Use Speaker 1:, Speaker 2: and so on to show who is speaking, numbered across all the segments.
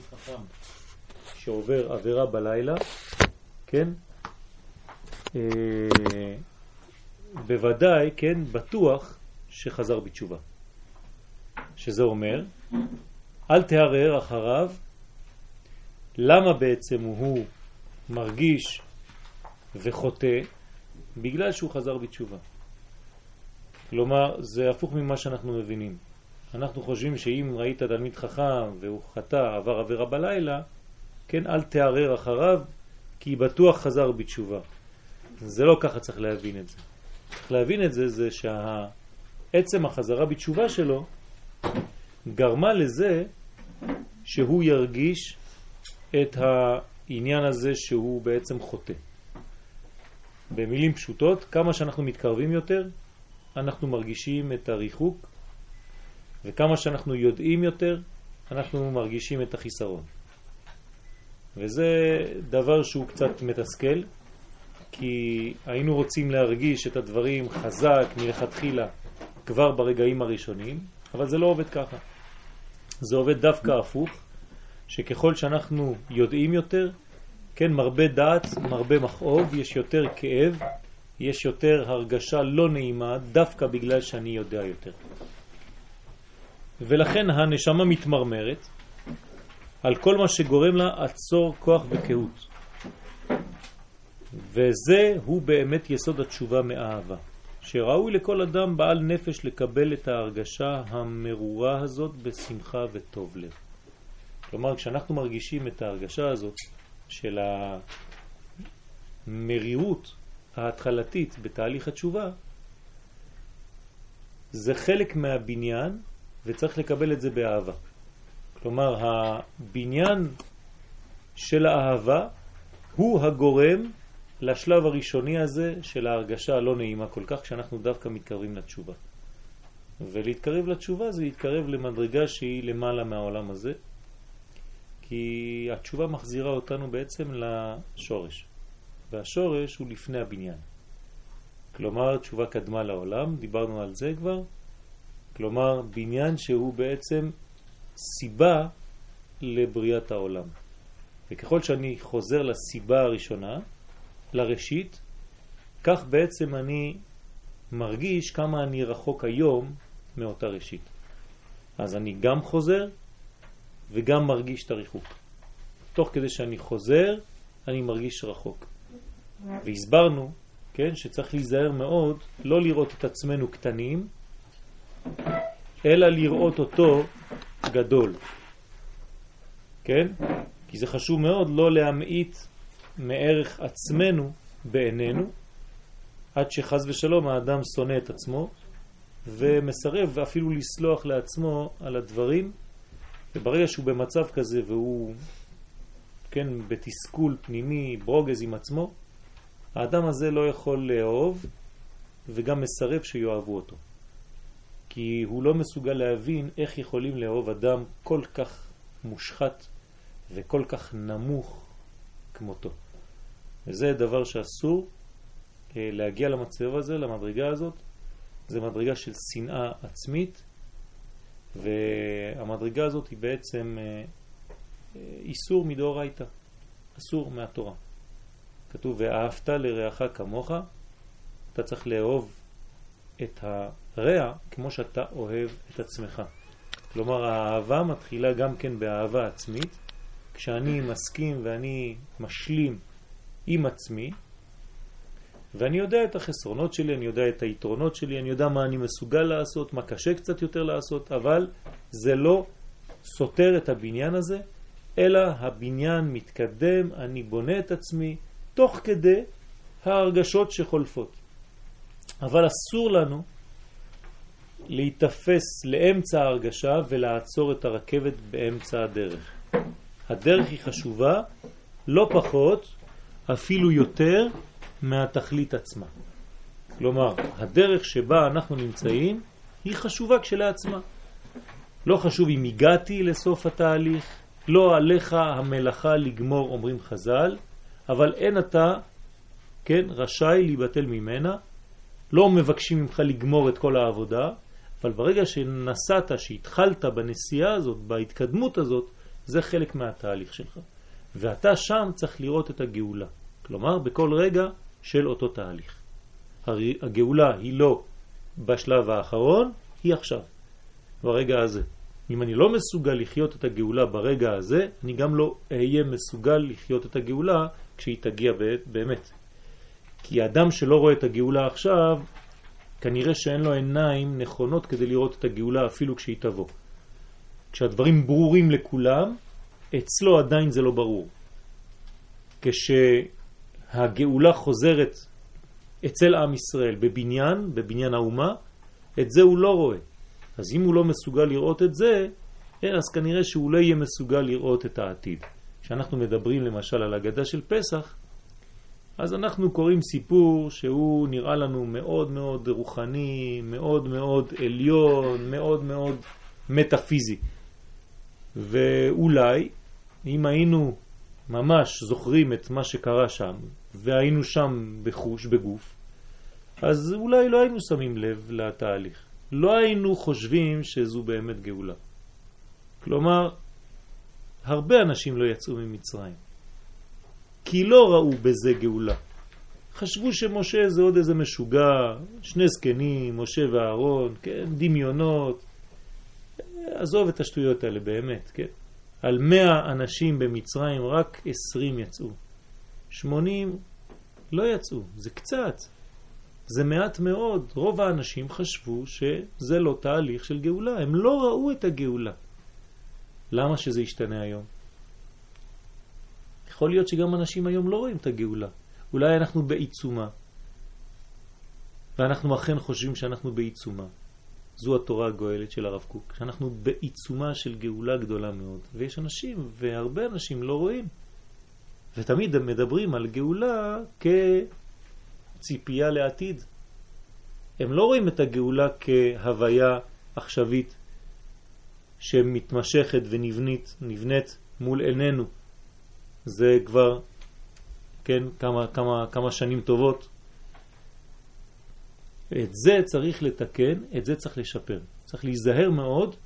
Speaker 1: תלמיד חכם שעובר עבירה בלילה, כן, אה, בוודאי, כן, בטוח שחזר בתשובה. שזה אומר, אל תערער אחריו למה בעצם הוא מרגיש וחוטא בגלל שהוא חזר בתשובה. כלומר, זה הפוך ממה שאנחנו מבינים. אנחנו חושבים שאם ראית תלמיד חכם והוא חטא, עבר עבירה בלילה, כן, אל תערער אחריו, כי בטוח חזר בתשובה. זה לא ככה צריך להבין את זה. צריך להבין את זה, זה שעצם החזרה בתשובה שלו גרמה לזה שהוא ירגיש את העניין הזה שהוא בעצם חוטא. במילים פשוטות, כמה שאנחנו מתקרבים יותר, אנחנו מרגישים את הריחוק, וכמה שאנחנו יודעים יותר, אנחנו מרגישים את החיסרון. וזה דבר שהוא קצת מתסכל, כי היינו רוצים להרגיש את הדברים חזק מלכתחילה כבר ברגעים הראשונים, אבל זה לא עובד ככה. זה עובד דווקא הפוך, שככל שאנחנו יודעים יותר, כן, מרבה דעת, מרבה מכאוב, יש יותר כאב, יש יותר הרגשה לא נעימה, דווקא בגלל שאני יודע יותר. ולכן הנשמה מתמרמרת על כל מה שגורם לה עצור כוח וקהות. וזה הוא באמת יסוד התשובה מאהבה, שראוי לכל אדם בעל נפש לקבל את ההרגשה המרורה הזאת בשמחה וטוב לב. כלומר, כשאנחנו מרגישים את ההרגשה הזאת של המרירות ההתחלתית בתהליך התשובה, זה חלק מהבניין וצריך לקבל את זה באהבה. כלומר, הבניין של האהבה הוא הגורם לשלב הראשוני הזה של ההרגשה הלא נעימה כל כך, כשאנחנו דווקא מתקרבים לתשובה. ולהתקרב לתשובה זה להתקרב למדרגה שהיא למעלה מהעולם הזה, כי התשובה מחזירה אותנו בעצם לשורש, והשורש הוא לפני הבניין. כלומר, תשובה קדמה לעולם, דיברנו על זה כבר, כלומר, בניין שהוא בעצם סיבה לבריאת העולם. וככל שאני חוזר לסיבה הראשונה, לראשית, כך בעצם אני מרגיש כמה אני רחוק היום מאותה ראשית. אז אני גם חוזר וגם מרגיש את הריחוק. תוך כדי שאני חוזר, אני מרגיש רחוק. והסברנו, כן, שצריך להיזהר מאוד לא לראות את עצמנו קטנים, אלא לראות אותו גדול. כן? כי זה חשוב מאוד לא להמעיט מערך עצמנו בעינינו, עד שחז ושלום האדם שונא את עצמו ומסרב אפילו לסלוח לעצמו על הדברים, וברגע שהוא במצב כזה והוא, כן, בתסכול פנימי, ברוגז עם עצמו, האדם הזה לא יכול לאהוב וגם מסרב שיואבו אותו. כי הוא לא מסוגל להבין איך יכולים לאהוב אדם כל כך מושחת וכל כך נמוך כמותו. וזה דבר שאסור אה, להגיע למצב הזה, למדרגה הזאת. זה מדרגה של שנאה עצמית, והמדרגה הזאת היא בעצם אה, אה, איסור מדאורייתא, אסור מהתורה. כתוב, ואהבת לרעך כמוך, אתה צריך לאהוב את הרע כמו שאתה אוהב את עצמך. כלומר, האהבה מתחילה גם כן באהבה עצמית, כשאני מסכים ואני משלים עם עצמי, ואני יודע את החסרונות שלי, אני יודע את היתרונות שלי, אני יודע מה אני מסוגל לעשות, מה קשה קצת יותר לעשות, אבל זה לא סותר את הבניין הזה, אלא הבניין מתקדם, אני בונה את עצמי, תוך כדי ההרגשות שחולפות. אבל אסור לנו להתאפס לאמצע ההרגשה ולעצור את הרכבת באמצע הדרך. הדרך היא חשובה לא פחות, אפילו יותר, מהתכלית עצמה. כלומר, הדרך שבה אנחנו נמצאים היא חשובה כשלעצמה. לא חשוב אם הגעתי לסוף התהליך, לא עליך המלאכה לגמור, אומרים חז"ל, אבל אין אתה, כן, רשאי להיבטל ממנה, לא מבקשים ממך לגמור את כל העבודה, אבל ברגע שנסעת, שהתחלת בנסיעה הזאת, בהתקדמות הזאת, זה חלק מהתהליך שלך. ואתה שם צריך לראות את הגאולה. כלומר, בכל רגע של אותו תהליך. הגאולה היא לא בשלב האחרון, היא עכשיו, ברגע הזה. אם אני לא מסוגל לחיות את הגאולה ברגע הזה, אני גם לא אהיה מסוגל לחיות את הגאולה כשהיא תגיע באמת. כי האדם שלא רואה את הגאולה עכשיו, כנראה שאין לו עיניים נכונות כדי לראות את הגאולה אפילו כשהיא תבוא. כשהדברים ברורים לכולם, אצלו עדיין זה לא ברור. כשהגאולה חוזרת אצל עם ישראל בבניין, בבניין האומה, את זה הוא לא רואה. אז אם הוא לא מסוגל לראות את זה, אה, אז כנראה שהוא לא יהיה מסוגל לראות את העתיד. כשאנחנו מדברים למשל על הגדה של פסח, אז אנחנו קוראים סיפור שהוא נראה לנו מאוד מאוד רוחני, מאוד מאוד עליון, מאוד מאוד מטאפיזי. ואולי, אם היינו ממש זוכרים את מה שקרה שם, והיינו שם בחוש, בגוף, אז אולי לא היינו שמים לב לתהליך. לא היינו חושבים שזו באמת גאולה. כלומר, הרבה אנשים לא יצאו ממצרים, כי לא ראו בזה גאולה. חשבו שמשה זה עוד איזה משוגע, שני זקנים, משה ואהרון, כן, דמיונות. עזוב את השטויות האלה באמת, כן. על מאה אנשים במצרים רק עשרים יצאו. שמונים לא יצאו, זה קצת. זה מעט מאוד. רוב האנשים חשבו שזה לא תהליך של גאולה. הם לא ראו את הגאולה. למה שזה ישתנה היום? יכול להיות שגם אנשים היום לא רואים את הגאולה. אולי אנחנו בעיצומה, ואנחנו אכן חושבים שאנחנו בעיצומה. זו התורה הגואלת של הרב קוק, שאנחנו בעיצומה של גאולה גדולה מאוד. ויש אנשים, והרבה אנשים לא רואים. ותמיד הם מדברים על גאולה כציפייה לעתיד. הם לא רואים את הגאולה כהוויה עכשווית שמתמשכת ונבנית, נבנית מול עינינו. זה כבר, כן, כמה, כמה, כמה שנים טובות. את זה צריך לתקן, את זה צריך לשפר. צריך להיזהר מאוד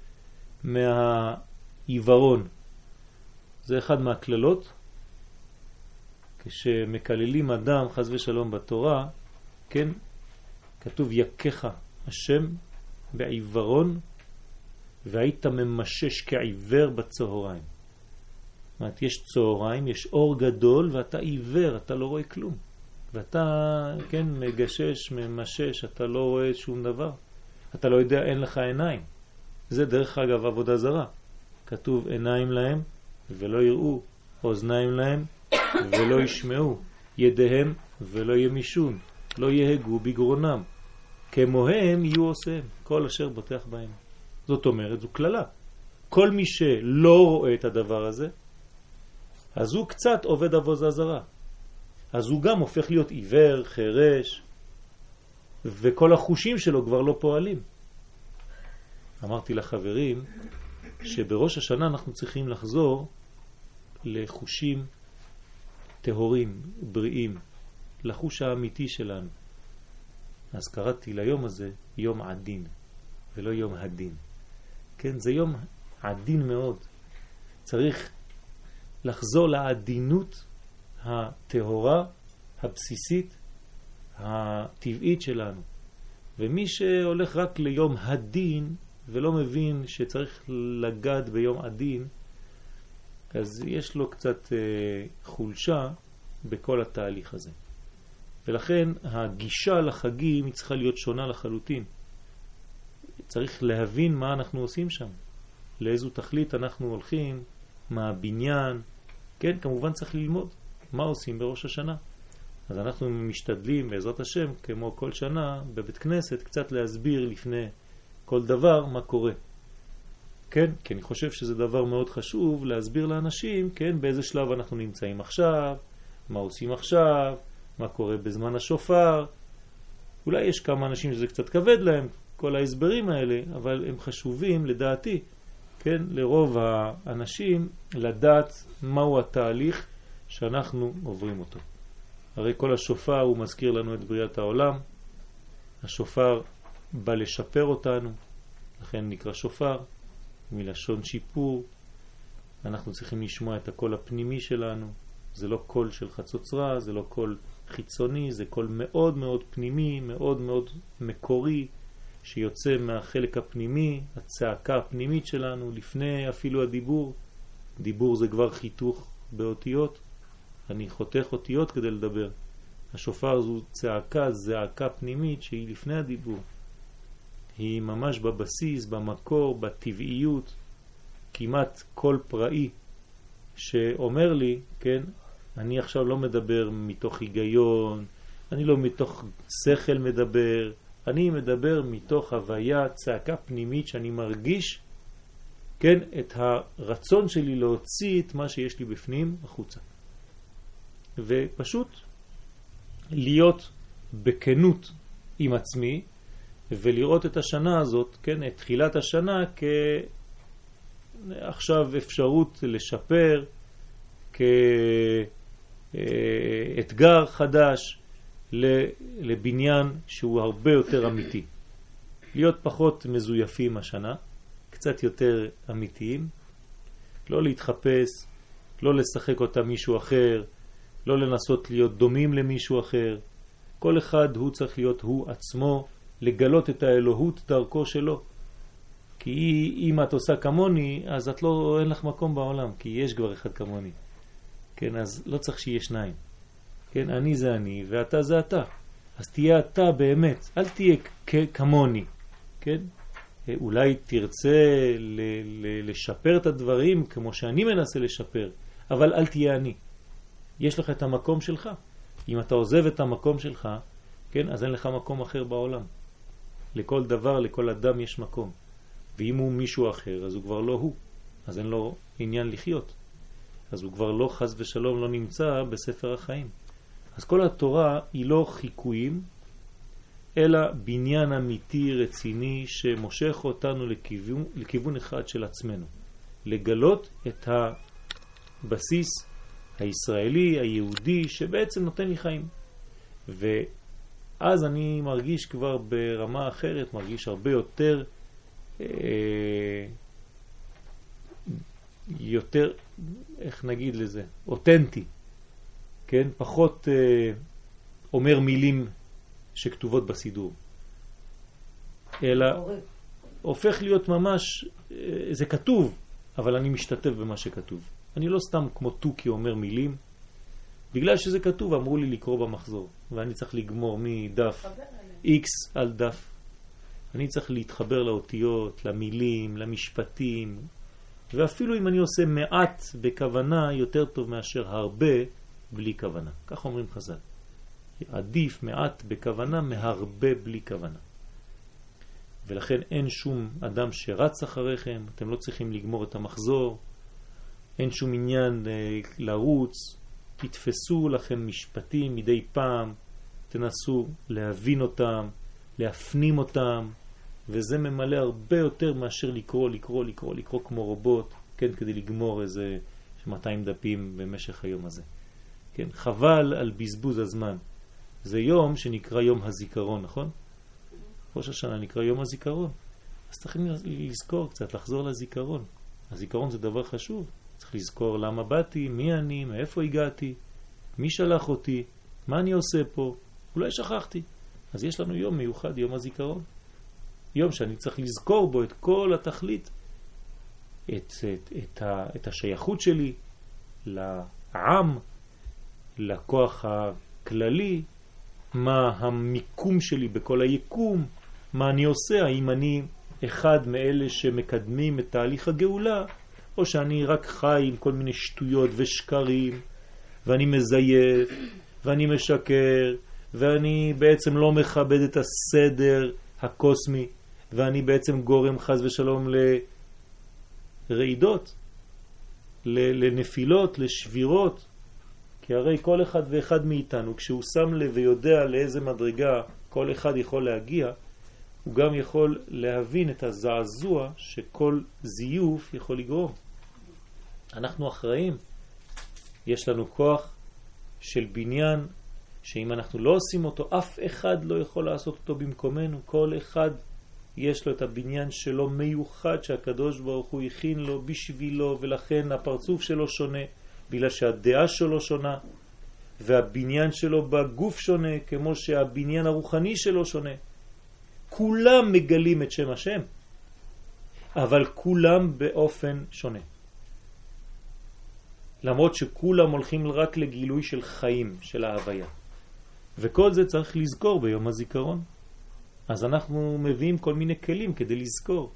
Speaker 1: מהעיוורון. זה אחד מהכללות. כשמקללים אדם, חז ושלום בתורה, כן, כתוב יקך השם בעיוורון והיית ממשש כעיוור בצהריים. זאת אומרת, יש צהריים, יש אור גדול ואתה עיוור, אתה לא רואה כלום. ואתה, כן, מגשש, ממשש, אתה לא רואה שום דבר. אתה לא יודע, אין לך עיניים. זה דרך אגב עבודה זרה. כתוב עיניים להם ולא יראו, אוזניים להם ולא ישמעו, ידיהם ולא ימישון, לא יהגו בגרונם. כמוהם יהיו עושיהם, כל אשר בוטח בהם. זאת אומרת, זו כללה. כל מי שלא רואה את הדבר הזה, אז הוא קצת עובד עבודה זרה. אז הוא גם הופך להיות עיוור, חרש, וכל החושים שלו כבר לא פועלים. אמרתי לחברים שבראש השנה אנחנו צריכים לחזור לחושים טהורים, בריאים, לחוש האמיתי שלנו. אז קראתי ליום הזה יום עדין, ולא יום הדין. כן, זה יום עדין מאוד. צריך לחזור לעדינות הטהורה, הבסיסית, הטבעית שלנו. ומי שהולך רק ליום הדין ולא מבין שצריך לגעת ביום עדין, אז יש לו קצת אה, חולשה בכל התהליך הזה. ולכן הגישה לחגים היא צריכה להיות שונה לחלוטין. צריך להבין מה אנחנו עושים שם, לאיזו תכלית אנחנו הולכים, מה הבניין, כן, כמובן צריך ללמוד מה עושים בראש השנה. אז אנחנו משתדלים בעזרת השם, כמו כל שנה, בבית כנסת, קצת להסביר לפני כל דבר מה קורה. כן, כי אני חושב שזה דבר מאוד חשוב להסביר לאנשים, כן, באיזה שלב אנחנו נמצאים עכשיו, מה עושים עכשיו, מה קורה בזמן השופר. אולי יש כמה אנשים שזה קצת כבד להם, כל ההסברים האלה, אבל הם חשובים לדעתי, כן, לרוב האנשים לדעת מהו התהליך שאנחנו עוברים אותו. הרי כל השופר הוא מזכיר לנו את בריאת העולם, השופר בא לשפר אותנו, לכן נקרא שופר, מלשון שיפור, אנחנו צריכים לשמוע את הקול הפנימי שלנו. זה לא קול של חצוצרה, זה לא קול חיצוני, זה קול מאוד מאוד פנימי, מאוד מאוד מקורי, שיוצא מהחלק הפנימי, הצעקה הפנימית שלנו, לפני אפילו הדיבור. דיבור זה כבר חיתוך באותיות. אני חותך אותיות כדי לדבר. השופר זו צעקה, זעקה פנימית שהיא לפני הדיבור. היא ממש בבסיס, במקור, בטבעיות, כמעט כל פראי שאומר לי, כן, אני עכשיו לא מדבר מתוך היגיון, אני לא מתוך שכל מדבר, אני מדבר מתוך הוויה, צעקה פנימית שאני מרגיש, כן, את הרצון שלי להוציא את מה שיש לי בפנים החוצה. ופשוט להיות בכנות עם עצמי ולראות את השנה הזאת, כן, את תחילת השנה כעכשיו אפשרות לשפר, כאתגר חדש לבניין שהוא הרבה יותר אמיתי. להיות פחות מזויפים השנה, קצת יותר אמיתיים, לא להתחפש, לא לשחק אותה מישהו אחר, לא לנסות להיות דומים למישהו אחר. כל אחד הוא צריך להיות הוא עצמו, לגלות את האלוהות דרכו שלו. כי אם את עושה כמוני, אז את לא, אין לך מקום בעולם, כי יש כבר אחד כמוני. כן, אז לא צריך שיהיה שניים. כן, אני זה אני ואתה זה אתה. אז תהיה אתה באמת, אל תהיה כמוני, כן? אולי תרצה לשפר את הדברים כמו שאני מנסה לשפר, אבל אל תהיה אני. יש לך את המקום שלך. אם אתה עוזב את המקום שלך, כן, אז אין לך מקום אחר בעולם. לכל דבר, לכל אדם יש מקום. ואם הוא מישהו אחר, אז הוא כבר לא הוא. אז אין לו עניין לחיות. אז הוא כבר לא חז ושלום לא נמצא בספר החיים. אז כל התורה היא לא חיקויים, אלא בניין אמיתי רציני שמושך אותנו לכיוון, לכיוון אחד של עצמנו. לגלות את הבסיס הישראלי, היהודי, שבעצם נותן לי חיים. ואז אני מרגיש כבר ברמה אחרת, מרגיש הרבה יותר, אה, יותר, איך נגיד לזה, אותנטי, כן? פחות אה, אומר מילים שכתובות בסידור, אלא הופך להיות ממש, אה, זה כתוב, אבל אני משתתף במה שכתוב. אני לא סתם כמו תוכי אומר מילים, בגלל שזה כתוב אמרו לי לקרוא במחזור, ואני צריך לגמור מדף X על דף. אני צריך להתחבר לאותיות, למילים, למשפטים, ואפילו אם אני עושה מעט בכוונה, יותר טוב מאשר הרבה בלי כוונה. כך אומרים חז"ל. עדיף מעט בכוונה מהרבה בלי כוונה. ולכן אין שום אדם שרץ אחריכם, אתם לא צריכים לגמור את המחזור, אין שום עניין אה, לרוץ, תתפסו לכם משפטים מדי פעם, תנסו להבין אותם, להפנים אותם, וזה ממלא הרבה יותר מאשר לקרוא, לקרוא, לקרוא, לקרוא כמו רובוט, כן, כדי לגמור איזה 200 דפים במשך היום הזה. כן, חבל על בזבוז הזמן. זה יום שנקרא יום הזיכרון, נכון? ראש השנה נקרא יום הזיכרון. אז צריכים לזכור קצת, לחזור לזיכרון. הזיכרון זה דבר חשוב. צריך לזכור למה באתי, מי אני, מאיפה הגעתי, מי שלח אותי, מה אני עושה פה, אולי שכחתי. אז יש לנו יום מיוחד, יום הזיכרון. יום שאני צריך לזכור בו את כל התכלית, את, את, את, את השייכות שלי לעם, לכוח הכללי, מה המיקום שלי בכל היקום, מה אני עושה, האם אני אחד מאלה שמקדמים את תהליך הגאולה, או שאני רק חי עם כל מיני שטויות ושקרים, ואני מזייף, ואני משקר, ואני בעצם לא מכבד את הסדר הקוסמי, ואני בעצם גורם חז ושלום לרעידות, לנפילות, לשבירות, כי הרי כל אחד ואחד מאיתנו, כשהוא שם לב ויודע לאיזה מדרגה כל אחד יכול להגיע, הוא גם יכול להבין את הזעזוע שכל זיוף יכול לגרום. אנחנו אחראים. יש לנו כוח של בניין שאם אנחנו לא עושים אותו, אף אחד לא יכול לעשות אותו במקומנו. כל אחד יש לו את הבניין שלו מיוחד שהקדוש ברוך הוא הכין לו בשבילו ולכן הפרצוף שלו שונה בגלל שהדעה שלו שונה והבניין שלו בגוף שונה כמו שהבניין הרוחני שלו שונה. כולם מגלים את שם השם, אבל כולם באופן שונה. למרות שכולם הולכים רק לגילוי של חיים, של ההוויה. וכל זה צריך לזכור ביום הזיכרון. אז אנחנו מביאים כל מיני כלים כדי לזכור.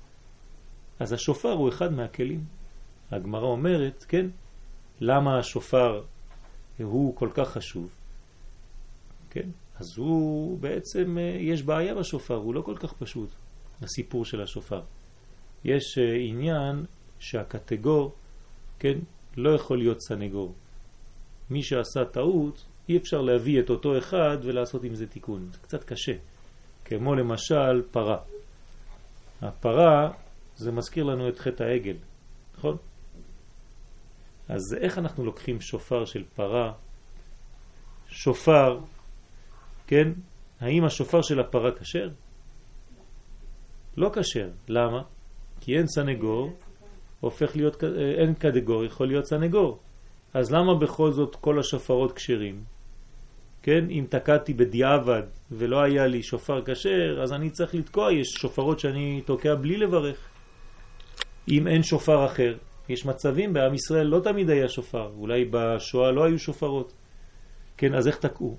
Speaker 1: אז השופר הוא אחד מהכלים. הגמרא אומרת, כן, למה השופר הוא כל כך חשוב? כן, אז הוא בעצם, אה, יש בעיה בשופר, הוא לא כל כך פשוט, הסיפור של השופר. יש אה, עניין שהקטגור, כן, לא יכול להיות סנגור. מי שעשה טעות, אי אפשר להביא את אותו אחד ולעשות עם זה תיקון. זה קצת קשה. כמו למשל פרה. הפרה זה מזכיר לנו את חטא העגל, נכון? אז איך אנחנו לוקחים שופר של פרה? שופר, כן? האם השופר של הפרה כשר? לא כשר. למה? כי אין סנגור, הופך להיות, אין קטגור, יכול להיות סנגור. אז למה בכל זאת כל השופרות כשרים? כן, אם תקעתי בדיעבד ולא היה לי שופר כשר, אז אני צריך לתקוע, יש שופרות שאני תוקע בלי לברך. אם אין שופר אחר, יש מצבים בעם ישראל לא תמיד היה שופר, אולי בשואה לא היו שופרות. כן, אז איך תקעו?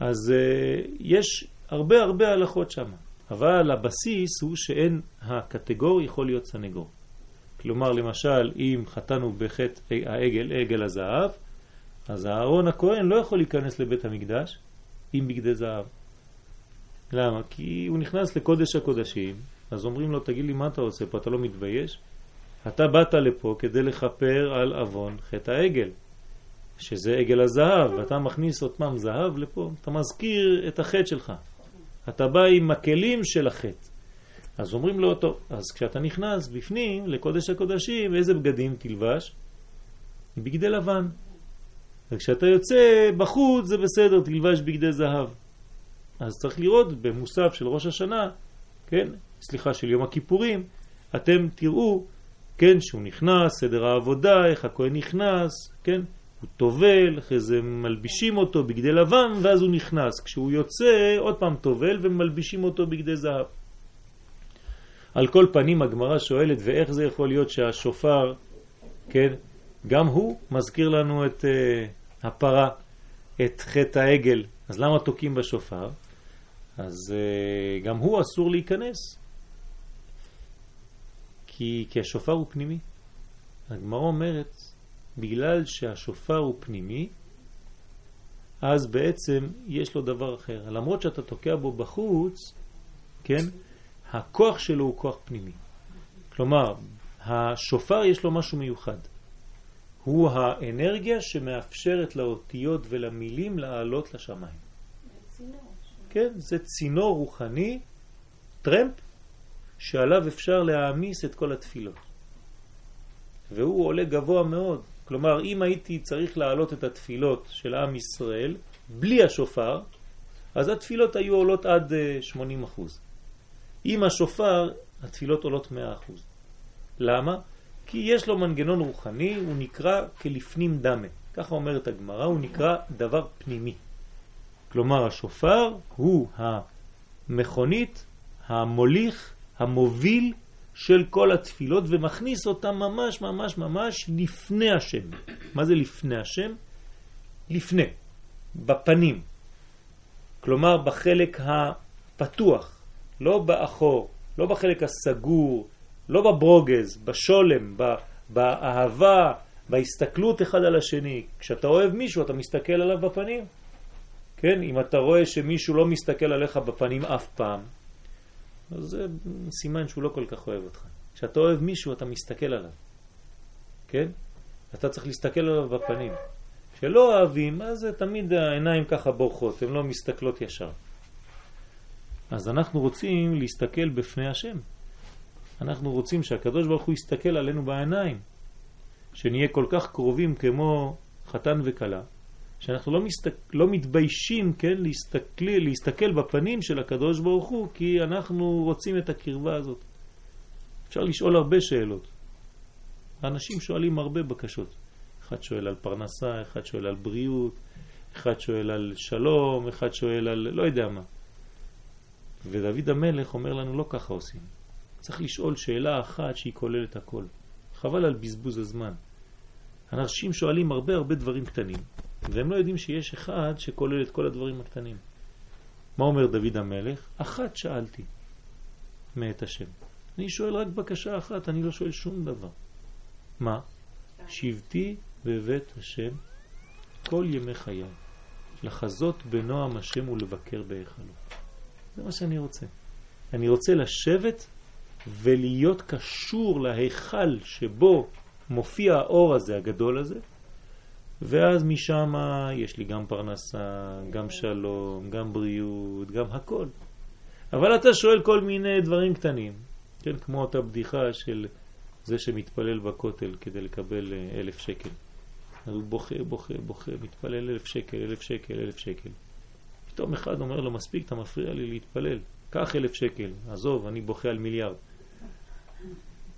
Speaker 1: אז uh, יש הרבה הרבה הלכות שם, אבל הבסיס הוא שאין הקטגור יכול להיות סנגור. כלומר, למשל, אם חטאנו בחטא העגל, עגל הזהב, אז הארון הכהן לא יכול להיכנס לבית המקדש עם בגדי זהב. למה? כי הוא נכנס לקודש הקודשים, אז אומרים לו, תגיד לי, מה אתה עושה פה? אתה לא מתבייש? אתה באת לפה כדי לכפר על אבון חטא העגל, שזה עגל הזהב, ואתה מכניס פעם זהב לפה, אתה מזכיר את החטא שלך. אתה בא עם הכלים של החטא. אז אומרים לו, טוב, אז כשאתה נכנס בפנים לקודש הקודשים, איזה בגדים תלבש? בגדי לבן. וכשאתה יוצא בחוץ זה בסדר, תלבש בגדי זהב. אז צריך לראות במוסף של ראש השנה, כן, סליחה, של יום הכיפורים, אתם תראו, כן, שהוא נכנס, סדר העבודה, איך הכהן נכנס, כן, הוא טובל, אחרי זה מלבישים אותו בגדי לבן, ואז הוא נכנס. כשהוא יוצא, עוד פעם טובל ומלבישים אותו בגדי זהב. על כל פנים הגמרא שואלת, ואיך זה יכול להיות שהשופר, כן, גם הוא מזכיר לנו את uh, הפרה, את חטא העגל. אז למה תוקעים בשופר? אז uh, גם הוא אסור להיכנס. כי, כי השופר הוא פנימי. הגמרא אומרת, בגלל שהשופר הוא פנימי, אז בעצם יש לו דבר אחר. למרות שאתה תוקע בו בחוץ, כן, הכוח שלו הוא כוח פנימי. כלומר, השופר יש לו משהו מיוחד. הוא האנרגיה שמאפשרת לאותיות ולמילים לעלות לשמיים. כן, זה צינור רוחני, טרמפ, שעליו אפשר להעמיס את כל התפילות. והוא עולה גבוה מאוד. כלומר, אם הייתי צריך להעלות את התפילות של עם ישראל בלי השופר, אז התפילות היו עולות עד 80 אה, עם השופר התפילות עולות 100%. למה? כי יש לו מנגנון רוחני, הוא נקרא כלפנים דמה. ככה אומרת הגמרא, הוא נקרא דבר פנימי. כלומר, השופר הוא המכונית, המוליך, המוביל של כל התפילות ומכניס אותם ממש ממש ממש לפני השם. מה זה לפני השם? לפני, בפנים. כלומר, בחלק הפתוח, לא באחור, לא בחלק הסגור, לא בברוגז, בשולם, באהבה, בהסתכלות אחד על השני. כשאתה אוהב מישהו אתה מסתכל עליו בפנים. כן, אם אתה רואה שמישהו לא מסתכל עליך בפנים אף פעם, אז זה סימן שהוא לא כל כך אוהב אותך. כשאתה אוהב מישהו אתה מסתכל עליו, כן? אתה צריך להסתכל עליו בפנים. כשלא אוהבים, אז תמיד העיניים ככה בורחות, הן לא מסתכלות ישר. אז אנחנו רוצים להסתכל בפני השם. אנחנו רוצים שהקדוש ברוך הוא יסתכל עלינו בעיניים, שנהיה כל כך קרובים כמו חתן וקלה, שאנחנו לא, מסתק, לא מתביישים, כן, להסתכל, להסתכל בפנים של הקדוש ברוך הוא, כי אנחנו רוצים את הקרבה הזאת. אפשר לשאול הרבה שאלות. האנשים שואלים הרבה בקשות. אחד שואל על פרנסה, אחד שואל על בריאות, אחד שואל על שלום, אחד שואל על לא יודע מה. ודוד המלך אומר לנו לא ככה עושים. צריך לשאול שאלה אחת שהיא כוללת הכל. חבל על בזבוז הזמן. אנשים שואלים הרבה הרבה דברים קטנים, והם לא יודעים שיש אחד שכולל את כל הדברים הקטנים. מה אומר דוד המלך? אחת שאלתי מאת השם. אני שואל רק בקשה אחת, אני לא שואל שום דבר. מה? שבתי בבית השם כל ימי חיי, לחזות בנועם השם ולבקר בהיכלו. זה מה שאני רוצה. אני רוצה לשבת ולהיות קשור להיכל שבו מופיע האור הזה, הגדול הזה, ואז משם יש לי גם פרנסה, גם שלום, גם בריאות, גם הכל. אבל אתה שואל כל מיני דברים קטנים, כן, כמו אותה בדיחה של זה שמתפלל בכותל כדי לקבל אה, אלף שקל. אז הוא בוכה, בוכה, בוכה, מתפלל אלף שקל, אלף שקל, אלף שקל. פתאום אחד אומר לו, מספיק, אתה מפריע לי להתפלל. קח אלף שקל, עזוב, אני בוכה על מיליארד.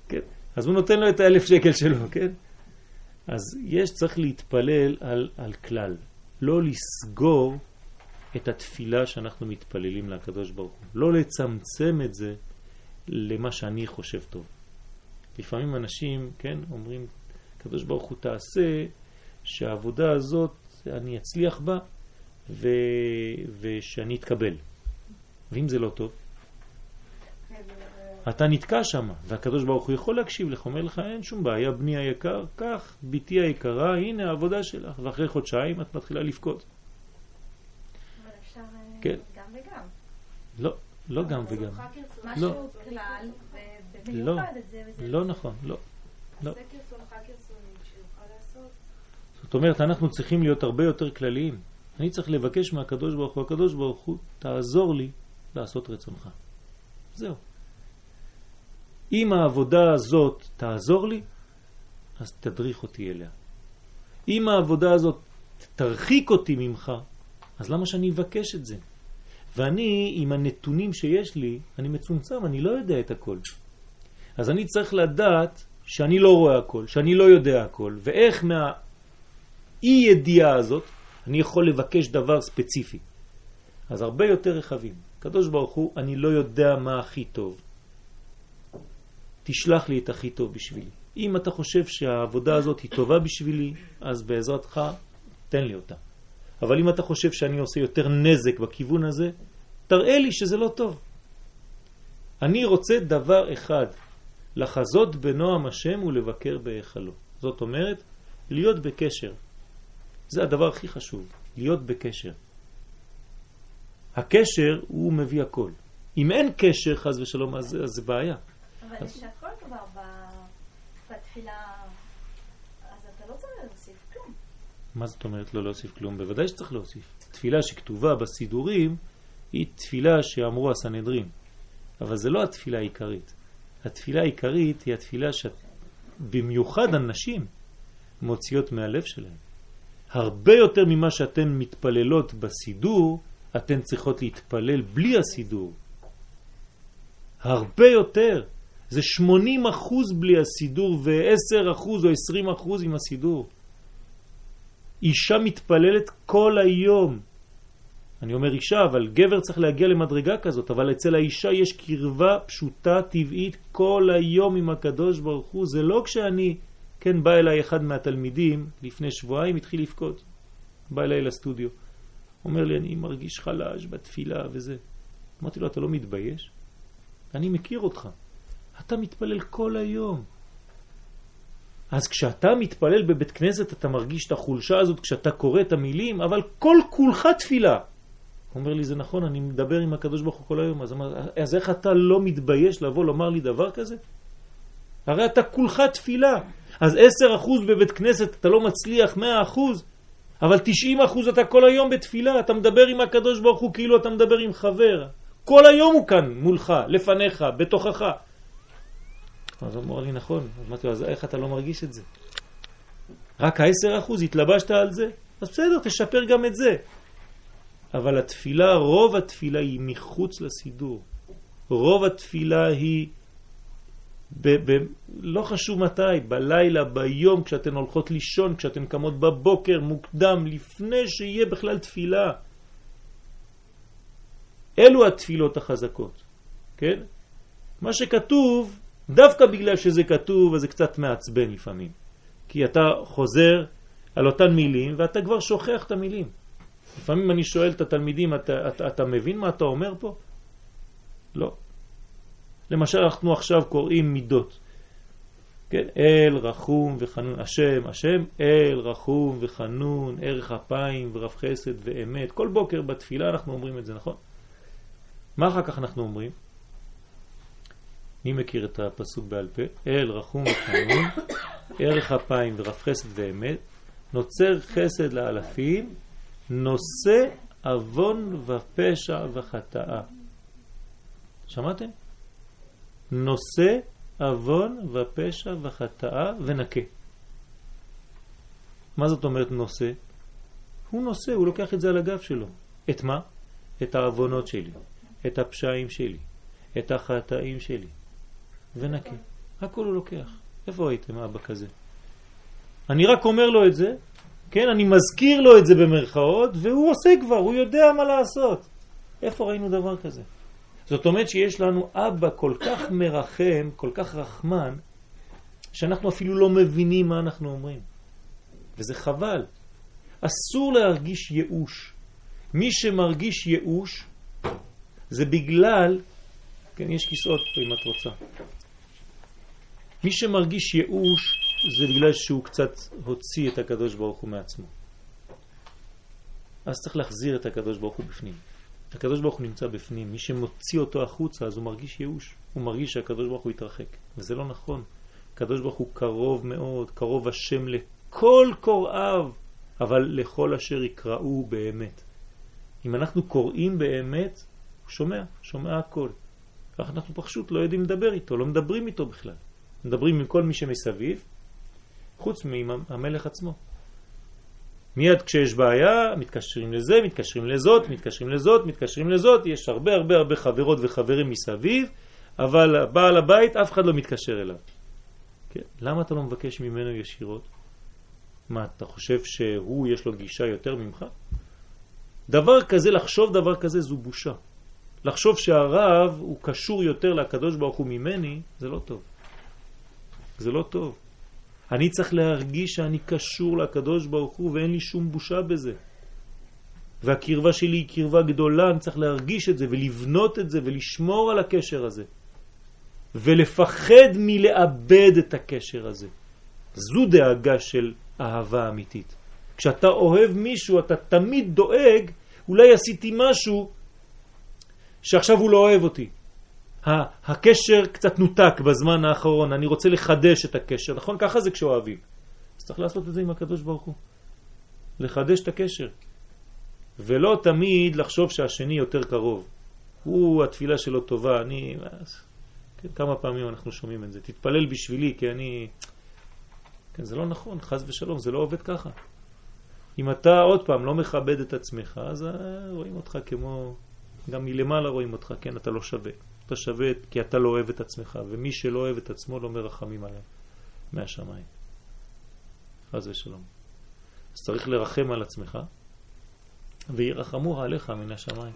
Speaker 1: כן? אז הוא נותן לו את האלף שקל שלו, כן? אז יש, צריך להתפלל על, על כלל. לא לסגור את התפילה שאנחנו מתפללים לקדוש ברוך הוא. לא לצמצם את זה למה שאני חושב טוב. לפעמים אנשים, כן, אומרים, קדוש ברוך הוא תעשה שהעבודה הזאת, אני אצליח בה ו... ושאני אתקבל. ואם זה לא טוב, אתה נתקע שם, והקדוש ברוך הוא יכול להקשיב לך, אומר לך, אין שום בעיה, בני היקר, קח, ביתי היקרה, הנה העבודה שלך, ואחרי חודשיים את מתחילה לבכות.
Speaker 2: אבל אפשר אה, כן. גם וגם.
Speaker 1: לא, לא גם וגם.
Speaker 2: משהו כלל,
Speaker 1: לא, לא נכון, לא. לא. זאת אומרת, אנחנו צריכים להיות הרבה יותר כלליים. אני צריך לבקש מהקדוש ברוך הוא, הקדוש ברוך הוא, תעזור לי לעשות רצונך. זהו. אם העבודה הזאת תעזור לי, אז תדריך אותי אליה. אם העבודה הזאת תרחיק אותי ממך, אז למה שאני אבקש את זה? ואני, עם הנתונים שיש לי, אני מצומצם, אני לא יודע את הכל. אז אני צריך לדעת שאני לא רואה הכל, שאני לא יודע הכל, ואיך מהאי ידיעה הזאת אני יכול לבקש דבר ספציפי. אז הרבה יותר רחבים. קדוש ברוך הוא, אני לא יודע מה הכי טוב. תשלח לי את הכי טוב בשבילי. אם אתה חושב שהעבודה הזאת היא טובה בשבילי, אז בעזרתך תן לי אותה. אבל אם אתה חושב שאני עושה יותר נזק בכיוון הזה, תראה לי שזה לא טוב. אני רוצה דבר אחד, לחזות בנועם השם ולבקר בהיכלו. זאת אומרת, להיות בקשר. זה הדבר הכי חשוב, להיות בקשר. הקשר הוא מביא הכל. אם אין קשר, חז ושלום, אז, זה בעיה.
Speaker 2: אבל. יש הכל כבר בתפילה, אז אתה לא צריך להוסיף כלום.
Speaker 1: מה זאת אומרת לא להוסיף כלום? בוודאי שצריך להוסיף. תפילה שכתובה בסידורים היא תפילה שאמרו הסנהדרין, אבל זה לא התפילה העיקרית. התפילה העיקרית היא התפילה שבמיוחד הנשים מוציאות מהלב שלהן. הרבה יותר ממה שאתן מתפללות בסידור, אתן צריכות להתפלל בלי הסידור. הרבה יותר. זה 80 אחוז בלי הסידור ו-10 אחוז או 20 אחוז עם הסידור. אישה מתפללת כל היום. אני אומר אישה, אבל גבר צריך להגיע למדרגה כזאת, אבל אצל האישה יש קרבה פשוטה, טבעית, כל היום עם הקדוש ברוך הוא. זה לא כשאני, כן, בא אליי אחד מהתלמידים, לפני שבועיים התחיל לבכות. בא אליי לסטודיו. אומר לי, אני מרגיש חלש בתפילה וזה. אמרתי לו, אתה לא מתבייש? אני מכיר אותך. אתה מתפלל כל היום. אז כשאתה מתפלל בבית כנסת אתה מרגיש את החולשה הזאת כשאתה קורא את המילים, אבל כל כולך תפילה. הוא אומר לי, זה נכון, אני מדבר עם הקדוש ברוך הוא כל היום. אז, אז איך אתה לא מתבייש לבוא לומר לי דבר כזה? הרי אתה כולך תפילה. אז 10% בבית כנסת אתה לא מצליח 100%, אבל 90% אתה כל היום בתפילה. אתה מדבר עם הקדוש ברוך הוא כאילו אתה מדבר עם חבר. כל היום הוא כאן מולך, לפניך, בתוכך. אז הוא אמר לי, נכון. אמרתי לו, אז איך אתה לא מרגיש את זה? רק ה-10% התלבשת על זה? אז בסדר, תשפר גם את זה. אבל התפילה, רוב התפילה היא מחוץ לסידור. רוב התפילה היא, ב, ב, לא חשוב מתי, בלילה, ביום, כשאתן הולכות לישון, כשאתן קמות בבוקר, מוקדם, לפני שיהיה בכלל תפילה. אלו התפילות החזקות, כן? מה שכתוב, דווקא בגלל שזה כתוב, אז זה קצת מעצבן לפעמים. כי אתה חוזר על אותן מילים ואתה כבר שוכח את המילים. לפעמים אני שואל את התלמידים, אתה, אתה, אתה מבין מה אתה אומר פה? לא. למשל, אנחנו עכשיו קוראים מידות. כן, אל רחום וחנון, השם, השם, אל רחום וחנון, ערך אפיים ורב חסד ואמת. כל בוקר בתפילה אנחנו אומרים את זה, נכון? מה אחר כך אנחנו אומרים? מי מכיר את הפסוק בעל פה? אל רחום וחנון, ערך אפיים ורב חסד ואמת, נוצר חסד לאלפים, נושא אבון ופשע וחטאה. שמעתם? נושא אבון ופשע וחטאה ונקה. מה זאת אומרת נושא? הוא נושא, הוא לוקח את זה על הגב שלו. את מה? את האבונות שלי, את הפשעים שלי, את החטאים שלי, ונקה. הכל הוא לוקח. איפה הייתם אבא כזה? אני רק אומר לו את זה, כן, אני מזכיר לו את זה במרכאות, והוא עושה כבר, הוא יודע מה לעשות. איפה ראינו דבר כזה? זאת אומרת שיש לנו אבא כל כך מרחם, כל כך רחמן, שאנחנו אפילו לא מבינים מה אנחנו אומרים. וזה חבל. אסור להרגיש ייאוש. מי שמרגיש ייאוש זה בגלל, כן, יש כיסאות פה אם את רוצה. מי שמרגיש ייאוש זה בגלל שהוא קצת הוציא את הקדוש ברוך הוא מעצמו. אז צריך להחזיר את הקדוש ברוך הוא בפנים. הקדוש ברוך הוא נמצא בפנים, מי שמוציא אותו החוצה אז הוא מרגיש ייאוש, הוא מרגיש שהקדוש ברוך הוא יתרחק, וזה לא נכון. הקדוש ברוך הוא קרוב מאוד, קרוב השם לכל קוראיו, אבל לכל אשר יקראו באמת. אם אנחנו קוראים באמת, הוא שומע, שומע הכל. אנחנו פשוט לא יודעים לדבר איתו, לא מדברים איתו בכלל. מדברים עם כל מי שמסביב, חוץ מהמלך עצמו. מיד כשיש בעיה, מתקשרים לזה, מתקשרים לזאת, מתקשרים לזאת, מתקשרים לזאת, יש הרבה הרבה הרבה חברות וחברים מסביב, אבל בעל הבית, אף אחד לא מתקשר אליו. כן? למה אתה לא מבקש ממנו ישירות? מה, אתה חושב שהוא יש לו גישה יותר ממך? דבר כזה, לחשוב דבר כזה זו בושה. לחשוב שהרב הוא קשור יותר לקדוש ברוך הוא ממני, זה לא טוב. זה לא טוב. אני צריך להרגיש שאני קשור לקדוש ברוך הוא ואין לי שום בושה בזה. והקרבה שלי היא קרבה גדולה, אני צריך להרגיש את זה ולבנות את זה ולשמור על הקשר הזה. ולפחד מלאבד את הקשר הזה. זו דאגה של אהבה אמיתית. כשאתה אוהב מישהו, אתה תמיד דואג, אולי עשיתי משהו שעכשיו הוא לא אוהב אותי. הקשר קצת נותק בזמן האחרון, אני רוצה לחדש את הקשר, נכון? ככה זה כשאוהבים. אז צריך לעשות את זה עם הקדוש ברוך הוא. לחדש את הקשר. ולא תמיד לחשוב שהשני יותר קרוב. הוא, התפילה שלו טובה, אני... כן, כמה פעמים אנחנו שומעים את זה. תתפלל בשבילי, כי אני... כן, זה לא נכון, חז ושלום, זה לא עובד ככה. אם אתה עוד פעם לא מכבד את עצמך, אז אה, רואים אותך כמו... גם מלמעלה רואים אותך, כן, אתה לא שווה. אתה שווה כי אתה לא אוהב את עצמך, ומי שלא אוהב את עצמו לא מרחמים עליו מהשמיים. חז ושלום. אז צריך לרחם על עצמך, וירחמו עליך מן השמיים.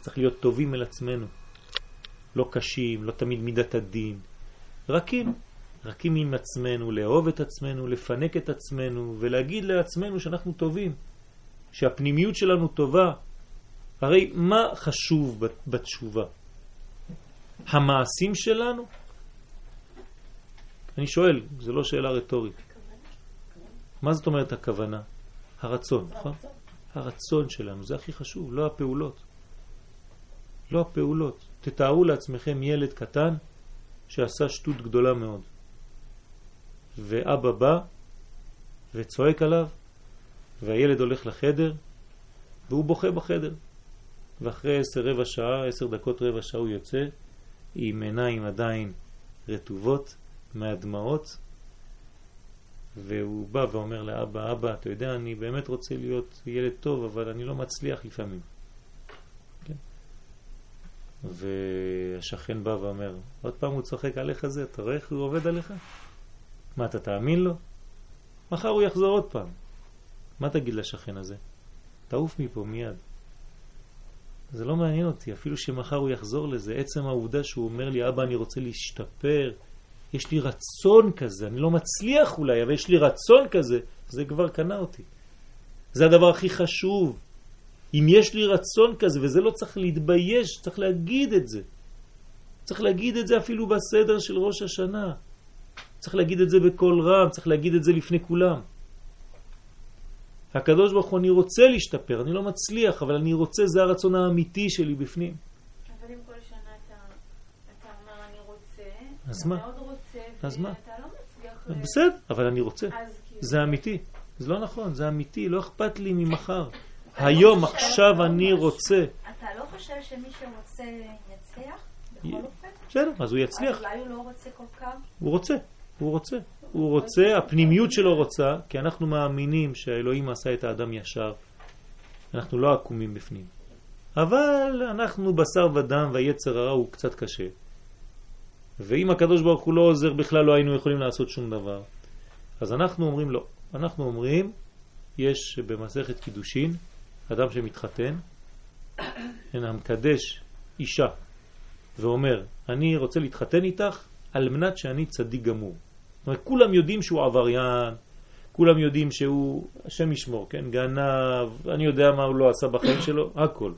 Speaker 1: צריך להיות טובים אל עצמנו, לא קשים, לא תמיד מידת הדין, רכים, רכים עם עצמנו, לאהוב את עצמנו, לפנק את עצמנו, ולהגיד לעצמנו שאנחנו טובים, שהפנימיות שלנו טובה. הרי מה חשוב בתשובה? המעשים שלנו? אני שואל, זו לא שאלה רטורית. מה זאת אומרת הכוונה? הרצון, נכון? הרצון שלנו, זה הכי חשוב, לא הפעולות. לא הפעולות. תתארו לעצמכם ילד קטן שעשה שטות גדולה מאוד. ואבא בא וצועק עליו, והילד הולך לחדר, והוא בוכה בחדר. ואחרי עשר רבע שעה, עשר דקות רבע שעה הוא יוצא, עם עיניים עדיין רטובות מהדמעות, והוא בא ואומר לאבא, אבא, אתה יודע, אני באמת רוצה להיות ילד טוב, אבל אני לא מצליח לפעמים. כן? והשכן בא ואומר, עוד פעם הוא צוחק עליך זה, אתה רואה איך הוא עובד עליך? מה, אתה תאמין לו? מחר הוא יחזור עוד פעם. מה תגיד לשכן הזה? תעוף מפה מיד. זה לא מעניין אותי, אפילו שמחר הוא יחזור לזה. עצם העובדה שהוא אומר לי, אבא, אני רוצה להשתפר, יש לי רצון כזה, אני לא מצליח אולי, אבל יש לי רצון כזה, זה כבר קנה אותי. זה הדבר הכי חשוב. אם יש לי רצון כזה, וזה לא צריך להתבייש, צריך להגיד את זה. צריך להגיד את זה אפילו בסדר של ראש השנה. צריך להגיד את זה בקול רם, צריך להגיד את זה לפני כולם. הקדוש ברוך הוא, אני רוצה להשתפר, אני לא מצליח, אבל אני רוצה, זה הרצון האמיתי שלי בפנים.
Speaker 2: אבל אם כל שנה אתה, אתה אומר אני רוצה,
Speaker 1: אז
Speaker 2: אתה
Speaker 1: מה?
Speaker 2: מאוד רוצה,
Speaker 1: אז מה?
Speaker 2: ואתה לא מצליח...
Speaker 1: בסדר, אבל אני רוצה.
Speaker 2: כאילו...
Speaker 1: זה אמיתי. זה לא נכון, זה אמיתי, לא אכפת לי ממחר. היום, עכשיו אני רוצה.
Speaker 2: אתה לא חושב שמי שרוצה יצליח? בכל אופן?
Speaker 1: בסדר, אז הוא יצליח.
Speaker 2: אז אולי הוא לא רוצה כל כך?
Speaker 1: הוא רוצה, הוא רוצה. הוא רוצה, הפנימיות שלו רוצה, כי אנחנו מאמינים שהאלוהים עשה את האדם ישר. אנחנו לא עקומים בפנים. אבל אנחנו בשר ודם והיצר הרע הוא קצת קשה. ואם הקדוש ברוך הוא לא עוזר בכלל לא היינו יכולים לעשות שום דבר. אז אנחנו אומרים לא. אנחנו אומרים, יש במסכת קידושין, אדם שמתחתן, המקדש אישה ואומר, אני רוצה להתחתן איתך על מנת שאני צדיק גמור. זאת אומרת, כולם יודעים שהוא עבריין, כולם יודעים שהוא, השם ישמור, כן, גנב, אני יודע מה הוא לא עשה בחיים שלו, הכל.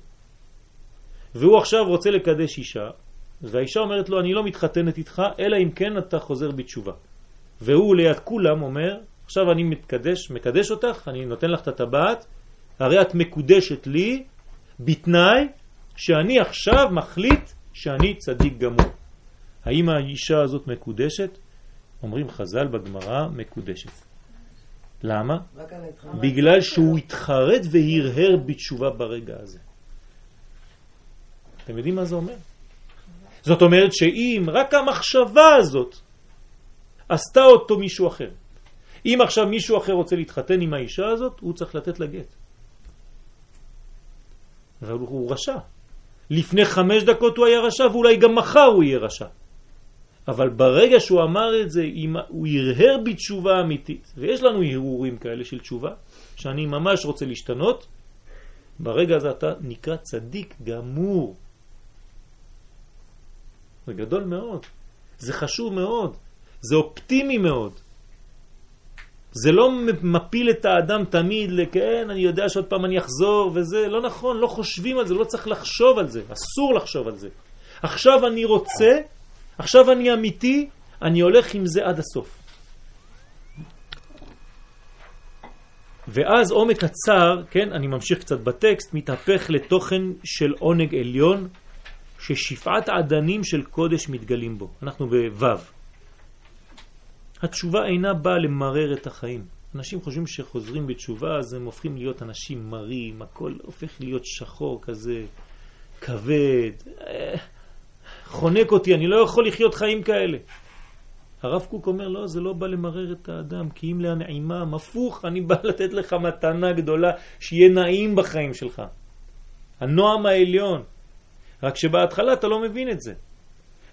Speaker 1: והוא עכשיו רוצה לקדש אישה, והאישה אומרת לו, אני לא מתחתנת איתך, אלא אם כן אתה חוזר בתשובה. והוא ליד כולם אומר, עכשיו אני מתקדש, מקדש אותך, אני נותן לך את הטבעת, הרי את מקודשת לי בתנאי שאני עכשיו מחליט שאני צדיק גמור. האם האישה הזאת מקודשת? אומרים חז"ל בגמרא מקודשת. למה? בגלל שהוא התחרט והרהר בתשובה ברגע הזה. אתם יודעים מה זה אומר? זאת אומרת שאם רק המחשבה הזאת עשתה אותו מישהו אחר, אם עכשיו מישהו אחר רוצה להתחתן עם האישה הזאת, הוא צריך לתת לה גט. אבל הוא רשע. לפני חמש דקות הוא היה רשע ואולי גם מחר הוא יהיה רשע. אבל ברגע שהוא אמר את זה, הוא הרהר בתשובה אמיתית, ויש לנו הרהורים כאלה של תשובה, שאני ממש רוצה להשתנות, ברגע הזה אתה נקרא צדיק גמור. זה גדול מאוד, זה חשוב מאוד, זה אופטימי מאוד. זה לא מפיל את האדם תמיד לכן, אני יודע שעוד פעם אני אחזור וזה, לא נכון, לא חושבים על זה, לא צריך לחשוב על זה, אסור לחשוב על זה. עכשיו אני רוצה, עכשיו אני אמיתי, אני הולך עם זה עד הסוף. ואז עומק הצער, כן, אני ממשיך קצת בטקסט, מתהפך לתוכן של עונג עליון, ששפעת עדנים של קודש מתגלים בו. אנחנו בוו. התשובה אינה באה למרר את החיים. אנשים חושבים שחוזרים בתשובה אז הם הופכים להיות אנשים מרים, הכל הופך להיות שחור כזה, כבד, אה, חונק אותי, אני לא יכול לחיות חיים כאלה. הרב קוק אומר, לא, זה לא בא למרר את האדם, כי אם להנעימם, הפוך, אני בא לתת לך מתנה גדולה, שיהיה נעים בחיים שלך. הנועם העליון. רק שבהתחלה אתה לא מבין את זה.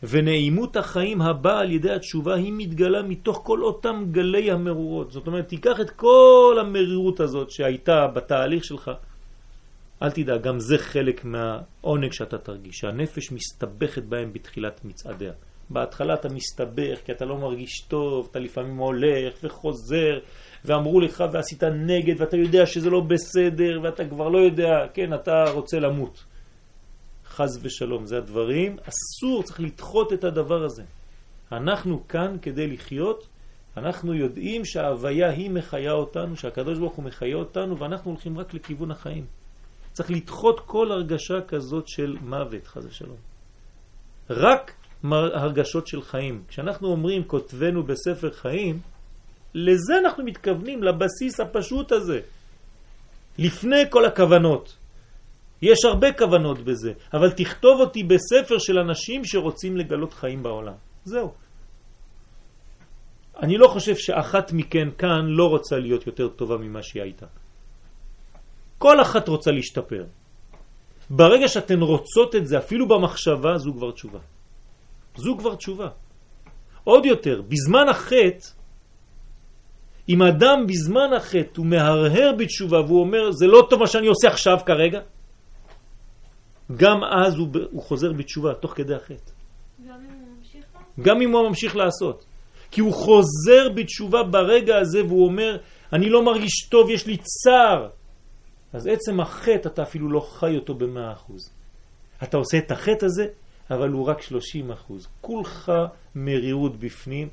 Speaker 1: ונעימות החיים הבאה על ידי התשובה היא מתגלה מתוך כל אותם גלי המרורות. זאת אומרת, תיקח את כל המרירות הזאת שהייתה בתהליך שלך, אל תדאג, גם זה חלק מהעונג שאתה תרגיש, שהנפש מסתבכת בהם בתחילת מצעדיה. בהתחלה אתה מסתבך כי אתה לא מרגיש טוב, אתה לפעמים הולך וחוזר, ואמרו לך ועשית נגד, ואתה יודע שזה לא בסדר, ואתה כבר לא יודע, כן, אתה רוצה למות. חז ושלום, זה הדברים, אסור, צריך לדחות את הדבר הזה. אנחנו כאן כדי לחיות, אנחנו יודעים שההוויה היא מחיה אותנו, שהקדוש ברוך הוא מחיה אותנו, ואנחנו הולכים רק לכיוון החיים. צריך לדחות כל הרגשה כזאת של מוות, חז ושלום. רק הרגשות של חיים. כשאנחנו אומרים כותבנו בספר חיים, לזה אנחנו מתכוונים, לבסיס הפשוט הזה. לפני כל הכוונות. יש הרבה כוונות בזה, אבל תכתוב אותי בספר של אנשים שרוצים לגלות חיים בעולם. זהו. אני לא חושב שאחת מכן כאן לא רוצה להיות יותר טובה ממה שהיא הייתה. כל אחת רוצה להשתפר. ברגע שאתן רוצות את זה, אפילו במחשבה, זו כבר תשובה. זו כבר תשובה. עוד יותר, בזמן החטא, אם אדם בזמן החטא הוא מהרהר בתשובה והוא אומר, זה לא טוב מה שאני עושה עכשיו כרגע, גם אז הוא, הוא חוזר בתשובה, תוך כדי החטא.
Speaker 2: גם אם הוא ממשיך
Speaker 1: גם אם הוא ממשיך לעשות. כי הוא חוזר בתשובה ברגע הזה והוא אומר, אני לא מרגיש טוב, יש לי צער. אז עצם החטא אתה אפילו לא חי אותו במאה אחוז. אתה עושה את החטא הזה, אבל הוא רק שלושים אחוז. כולך מרירות בפנים,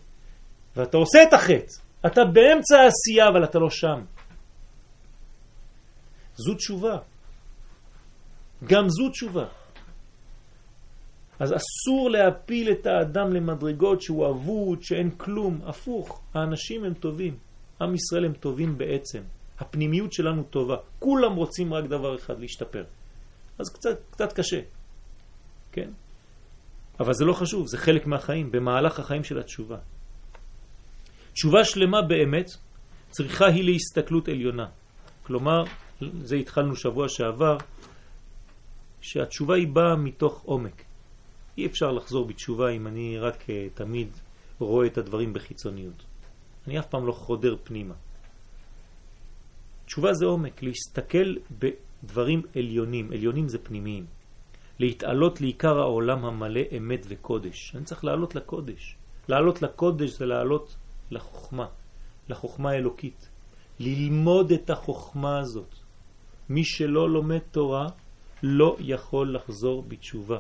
Speaker 1: ואתה עושה את החטא. אתה באמצע העשייה, אבל אתה לא שם. זו תשובה. גם זו תשובה. אז אסור להפיל את האדם למדרגות שהוא אבוד, שאין כלום. הפוך, האנשים הם טובים. עם ישראל הם טובים בעצם. הפנימיות שלנו טובה. כולם רוצים רק דבר אחד, להשתפר. אז קצת, קצת קשה, כן? אבל זה לא חשוב, זה חלק מהחיים, במהלך החיים של התשובה. תשובה שלמה באמת צריכה היא להסתכלות עליונה. כלומר, זה התחלנו שבוע שעבר, שהתשובה היא באה מתוך עומק. אי אפשר לחזור בתשובה אם אני רק uh, תמיד רואה את הדברים בחיצוניות. אני אף פעם לא חודר פנימה. תשובה זה עומק, להסתכל בדברים עליונים, עליונים זה פנימיים. להתעלות לעיקר העולם המלא אמת וקודש. אני צריך לעלות לקודש. לעלות לקודש זה לעלות לחוכמה, לחוכמה האלוקית. ללמוד את החוכמה הזאת. מי שלא לומד תורה לא יכול לחזור בתשובה.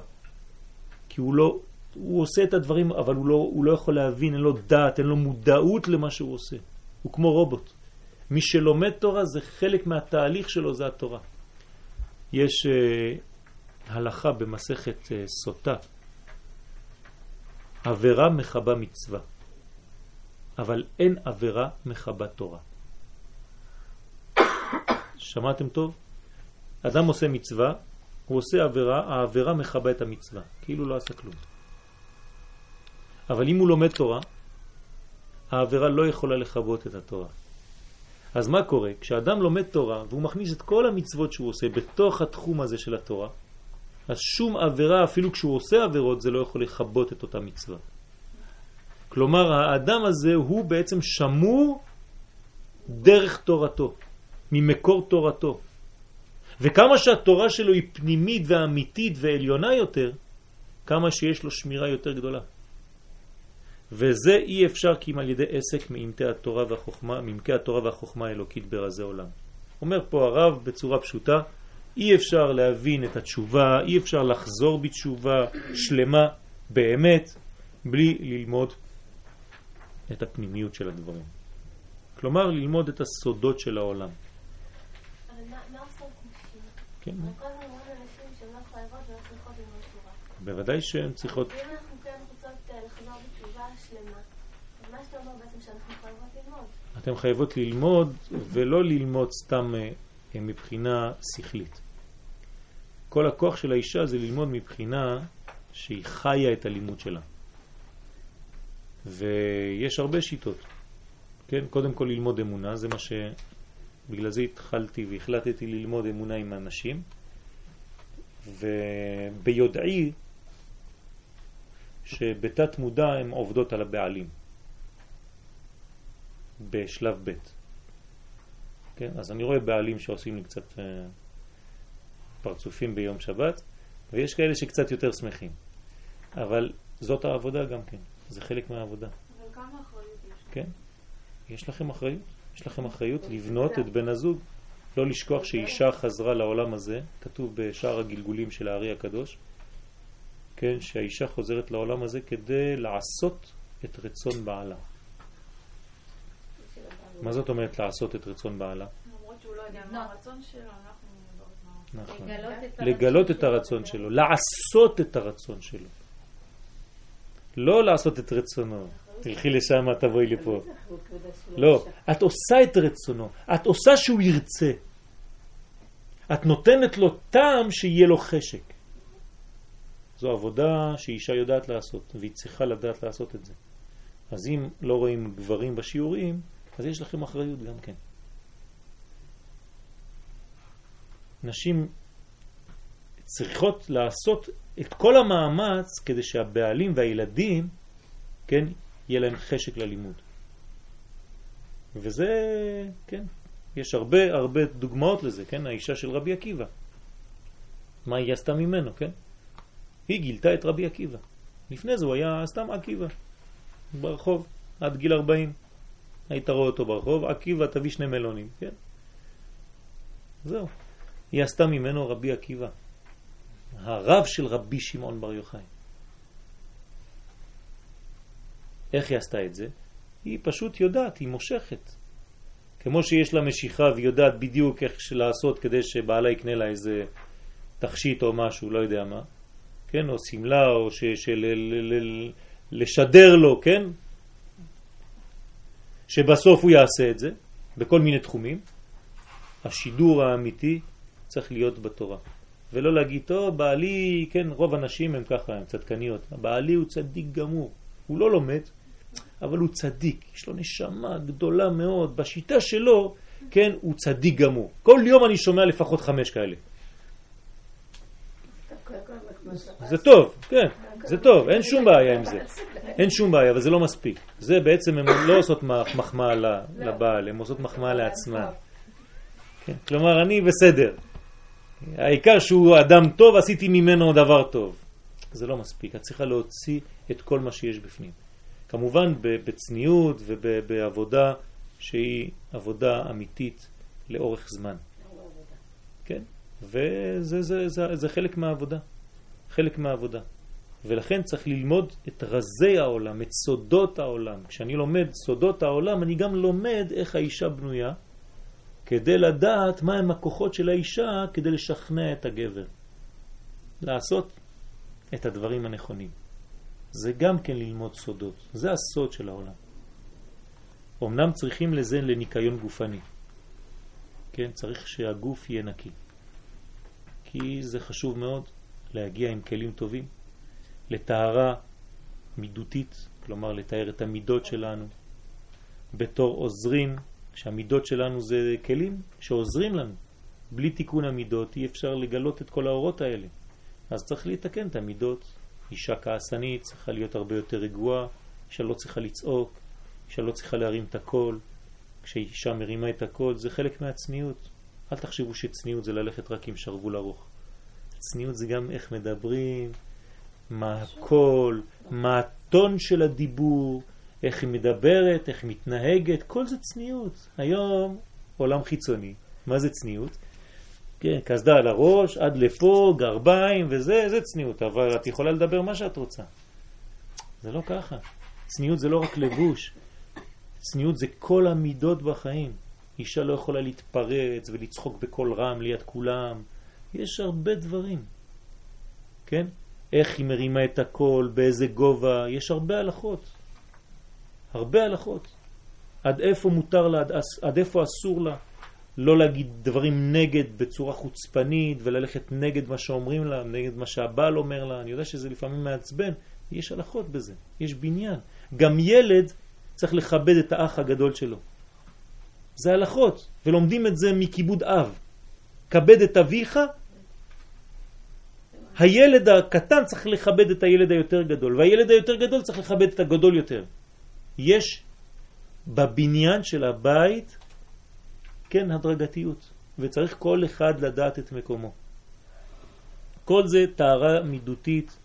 Speaker 1: כי הוא לא, הוא עושה את הדברים, אבל הוא לא, הוא לא יכול להבין, אין לו דעת, אין לו מודעות למה שהוא עושה. הוא כמו רובוט. מי שלומד תורה זה חלק מהתהליך שלו, זה התורה. יש uh, הלכה במסכת uh, סוטה, עבירה מחבה מצווה, אבל אין עבירה מחבה תורה. שמעתם טוב? אדם עושה מצווה, הוא עושה עבירה, העבירה מחבה את המצווה, כאילו לא עשה כלום. אבל אם הוא לומד תורה, העבירה לא יכולה לחבות את התורה. אז מה קורה? כשאדם לומד תורה והוא מכניס את כל המצוות שהוא עושה בתוך התחום הזה של התורה, אז שום עבירה, אפילו כשהוא עושה עבירות, זה לא יכול לכבות את אותה מצווה. כלומר, האדם הזה הוא בעצם שמור דרך תורתו, ממקור תורתו. וכמה שהתורה שלו היא פנימית ואמיתית ועליונה יותר, כמה שיש לו שמירה יותר גדולה. וזה אי אפשר כי אם על ידי עסק מאמתי התורה והחוכמה, ממקי התורה והחוכמה האלוקית ברזי עולם. אומר פה הרב בצורה פשוטה, אי אפשר להבין את התשובה, אי אפשר לחזור בתשובה שלמה באמת, בלי ללמוד את הפנימיות של הדברים. כלומר, ללמוד את הסודות של העולם. כן. בוודאי שהן צריכות...
Speaker 2: אם אנחנו כן רוצות אה, לחזור בתשובה שלמה, מה שאתה אומר בעצם שאנחנו חייבות ללמוד?
Speaker 1: אתן חייבות ללמוד ולא ללמוד סתם אה, מבחינה שכלית. כל הכוח של האישה זה ללמוד מבחינה שהיא חיה את הלימוד שלה. ויש הרבה שיטות. כן, קודם כל ללמוד אמונה, זה מה ש... בגלל זה התחלתי והחלטתי ללמוד אמונה עם אנשים, וביודעי שבתת מודע הן עובדות על הבעלים בשלב ב'. כן? אז אני רואה בעלים שעושים לי קצת אה, פרצופים ביום שבת, ויש כאלה שקצת יותר שמחים. אבל זאת העבודה גם כן, זה חלק מהעבודה.
Speaker 2: אבל כמה אחריות יש?
Speaker 1: כן? יש לכם אחריות? יש לכם אחריות לבנות את בן הזוג. לא לשכוח שאישה חזרה לעולם הזה, כתוב בשער הגלגולים של הארי הקדוש, כן, שהאישה חוזרת לעולם הזה כדי לעשות את רצון בעלה. מה זאת אומרת לעשות את רצון בעלה?
Speaker 2: למרות שהוא לא יודע מה הרצון שלו, אנחנו יודעות מה...
Speaker 1: נכון. לגלות את הרצון שלו, לעשות את הרצון שלו. לא לעשות את רצונו. תלכי לשם, תבואי לפה. לא, את עושה את רצונו, את עושה שהוא ירצה. את נותנת לו טעם שיהיה לו חשק. זו עבודה שאישה יודעת לעשות, והיא צריכה לדעת לעשות את זה. אז אם לא רואים גברים בשיעורים, אז יש לכם אחריות גם כן. נשים צריכות לעשות את כל המאמץ כדי שהבעלים והילדים, כן, יהיה להם חשק ללימוד. וזה, כן, יש הרבה הרבה דוגמאות לזה, כן, האישה של רבי עקיבא. מה היא עשתה ממנו, כן? היא גילתה את רבי עקיבא. לפני זה הוא היה סתם עקיבא, ברחוב, עד גיל 40. היית רואה אותו ברחוב, עקיבא תביא שני מלונים, כן? זהו. היא עשתה ממנו רבי עקיבא, הרב של רבי שמעון בר יוחאי. איך היא עשתה את זה? היא פשוט יודעת, היא מושכת. כמו שיש לה משיכה והיא יודעת בדיוק איך לעשות כדי שבעלה יקנה לה איזה תכשיט או משהו, לא יודע מה, כן, או סמלה, או ש, של, לשדר לו, כן, שבסוף הוא יעשה את זה, בכל מיני תחומים. השידור האמיתי צריך להיות בתורה. ולא להגיד, טוב, בעלי, כן, רוב הנשים הם ככה, הם צדקניות. בעלי הוא צדיק גמור. הוא לא לומד, אבל הוא צדיק. יש לו נשמה גדולה מאוד. בשיטה שלו, כן, הוא צדיק גמור. כל יום אני שומע לפחות חמש כאלה. זה טוב, כן, זה טוב, אין שום בעיה עם זה. אין שום בעיה, אבל זה לא מספיק. זה בעצם, הן לא עושות מחמאה לבעל, הן עושות מחמאה לעצמן. כן, כלומר, אני בסדר. העיקר שהוא אדם טוב, עשיתי ממנו דבר טוב. זה לא מספיק, את צריכה להוציא את כל מה שיש בפנים. כמובן בצניעות ובעבודה שהיא עבודה אמיתית לאורך זמן. כן, וזה זה, זה, זה חלק מהעבודה. חלק מהעבודה. ולכן צריך ללמוד את רזי העולם, את סודות העולם. כשאני לומד סודות העולם, אני גם לומד איך האישה בנויה, כדי לדעת מהם הכוחות של האישה כדי לשכנע את הגבר. לעשות את הדברים הנכונים. זה גם כן ללמוד סודות. זה הסוד של העולם. אמנם צריכים לזה לניקיון גופני. כן, צריך שהגוף יהיה נקי. כי זה חשוב מאוד להגיע עם כלים טובים, לטהרה מידותית, כלומר לתאר את המידות שלנו, בתור עוזרים, שהמידות שלנו זה כלים שעוזרים לנו. בלי תיקון המידות אי אפשר לגלות את כל האורות האלה. אז צריך להתקן את המידות. אישה כעסנית צריכה להיות הרבה יותר רגועה, אישה לא צריכה לצעוק, אישה לא צריכה להרים את הקול. כשאישה מרימה את הקול זה חלק מהצניעות. אל תחשבו שצניעות זה ללכת רק עם שרוול ארוך. צניעות זה גם איך מדברים, מה הקול, מה הטון של הדיבור, איך היא מדברת, איך היא מתנהגת, כל זה צניעות. היום עולם חיצוני, מה זה צניעות? כן, קסדה על הראש, עד לפה, גרביים וזה, זה צניעות, אבל את יכולה לדבר מה שאת רוצה. זה לא ככה. צניעות זה לא רק לבוש, צניעות זה כל המידות בחיים. אישה לא יכולה להתפרץ ולצחוק בקול רם ליד כולם. יש הרבה דברים, כן? איך היא מרימה את הקול, באיזה גובה, יש הרבה הלכות. הרבה הלכות. עד איפה מותר לה, עד איפה אסור לה. לא להגיד דברים נגד בצורה חוצפנית וללכת נגד מה שאומרים לה, נגד מה שהבעל אומר לה. אני יודע שזה לפעמים מעצבן, יש הלכות בזה, יש בניין. גם ילד צריך לכבד את האח הגדול שלו. זה הלכות, ולומדים את זה מכיבוד אב. כבד את אביך הילד הקטן צריך לכבד את הילד היותר גדול, והילד היותר גדול צריך לכבד את הגדול יותר. יש בבניין של הבית, כן, הדרגתיות, וצריך כל אחד לדעת את מקומו. כל זה תארה מידותית,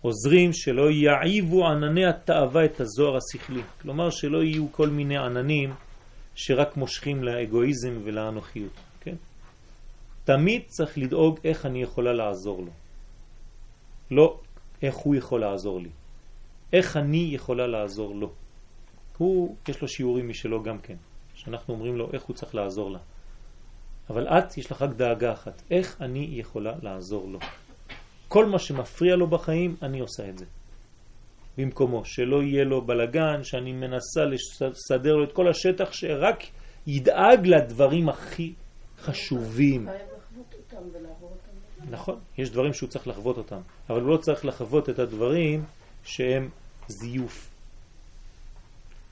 Speaker 1: עוזרים שלא יעיבו ענני התאווה את הזוהר השכלי. כלומר שלא יהיו כל מיני עננים שרק מושכים לאגואיזם ולאנוכיות. כן? תמיד צריך לדאוג איך אני יכולה לעזור לו. לא איך הוא יכול לעזור לי, איך אני יכולה לעזור לו. הוא, יש לו שיעורים משלו גם כן, שאנחנו אומרים לו איך הוא צריך לעזור לה. אבל את, יש לך רק דאגה אחת, איך אני יכולה לעזור לו. כל מה שמפריע לו בחיים, אני עושה את זה. במקומו, שלא יהיה לו בלגן, שאני מנסה לסדר לו את כל השטח שרק ידאג לדברים הכי חשובים. נכון, יש דברים שהוא צריך לחוות אותם, אבל הוא לא צריך לחוות את הדברים שהם זיוף.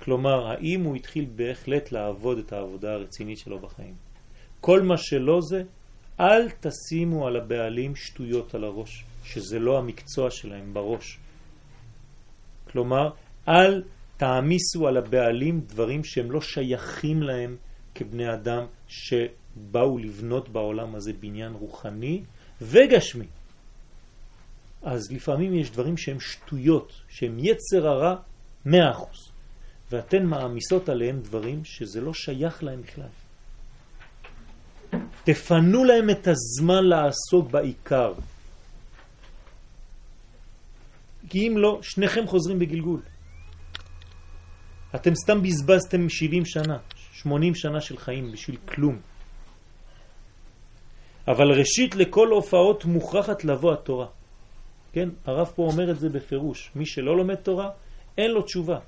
Speaker 1: כלומר, האם הוא התחיל בהחלט לעבוד את העבודה הרצינית שלו בחיים. כל מה שלא זה, אל תשימו על הבעלים שטויות על הראש, שזה לא המקצוע שלהם בראש. כלומר, אל תעמיסו על הבעלים דברים שהם לא שייכים להם כבני אדם שבאו לבנות בעולם הזה בניין רוחני וגשמי. אז לפעמים יש דברים שהם שטויות, שהם יצר הרע מאה אחוז, ואתן מעמיסות עליהם דברים שזה לא שייך להם בכלל. תפנו להם את הזמן לעסוק בעיקר. כי אם לא, שניכם חוזרים בגלגול. אתם סתם בזבזתם 70 שנה, 80 שנה של חיים בשביל כלום. אבל ראשית לכל הופעות מוכרחת לבוא התורה. כן, הרב פה אומר את זה בפירוש. מי שלא לומד תורה, אין לו תשובה.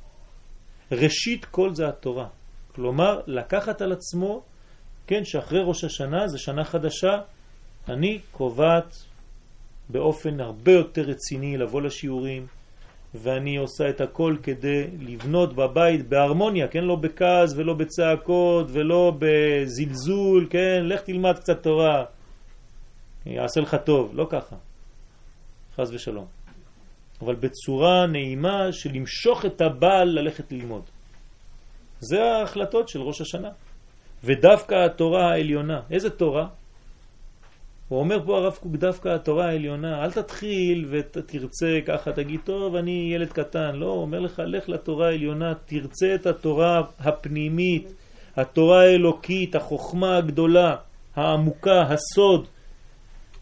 Speaker 1: ראשית כל זה התורה. כלומר, לקחת על עצמו, כן, שאחרי ראש השנה, זה שנה חדשה, אני קובעת באופן הרבה יותר רציני לבוא לשיעורים, ואני עושה את הכל כדי לבנות בבית בהרמוניה, כן? לא בכעס ולא בצעקות ולא בזלזול, כן? לך תלמד קצת תורה, יעשה לך טוב, לא ככה, חז ושלום. אבל בצורה נעימה של למשוך את הבעל ללכת ללמוד. זה ההחלטות של ראש השנה. ודווקא התורה העליונה, איזה תורה? הוא אומר פה הרב קוק דווקא התורה העליונה, אל תתחיל ותרצה ככה, תגיד, טוב, אני ילד קטן. לא, הוא אומר לך, לך לתורה העליונה, תרצה את התורה הפנימית, התורה האלוקית, החוכמה הגדולה, העמוקה, הסוד,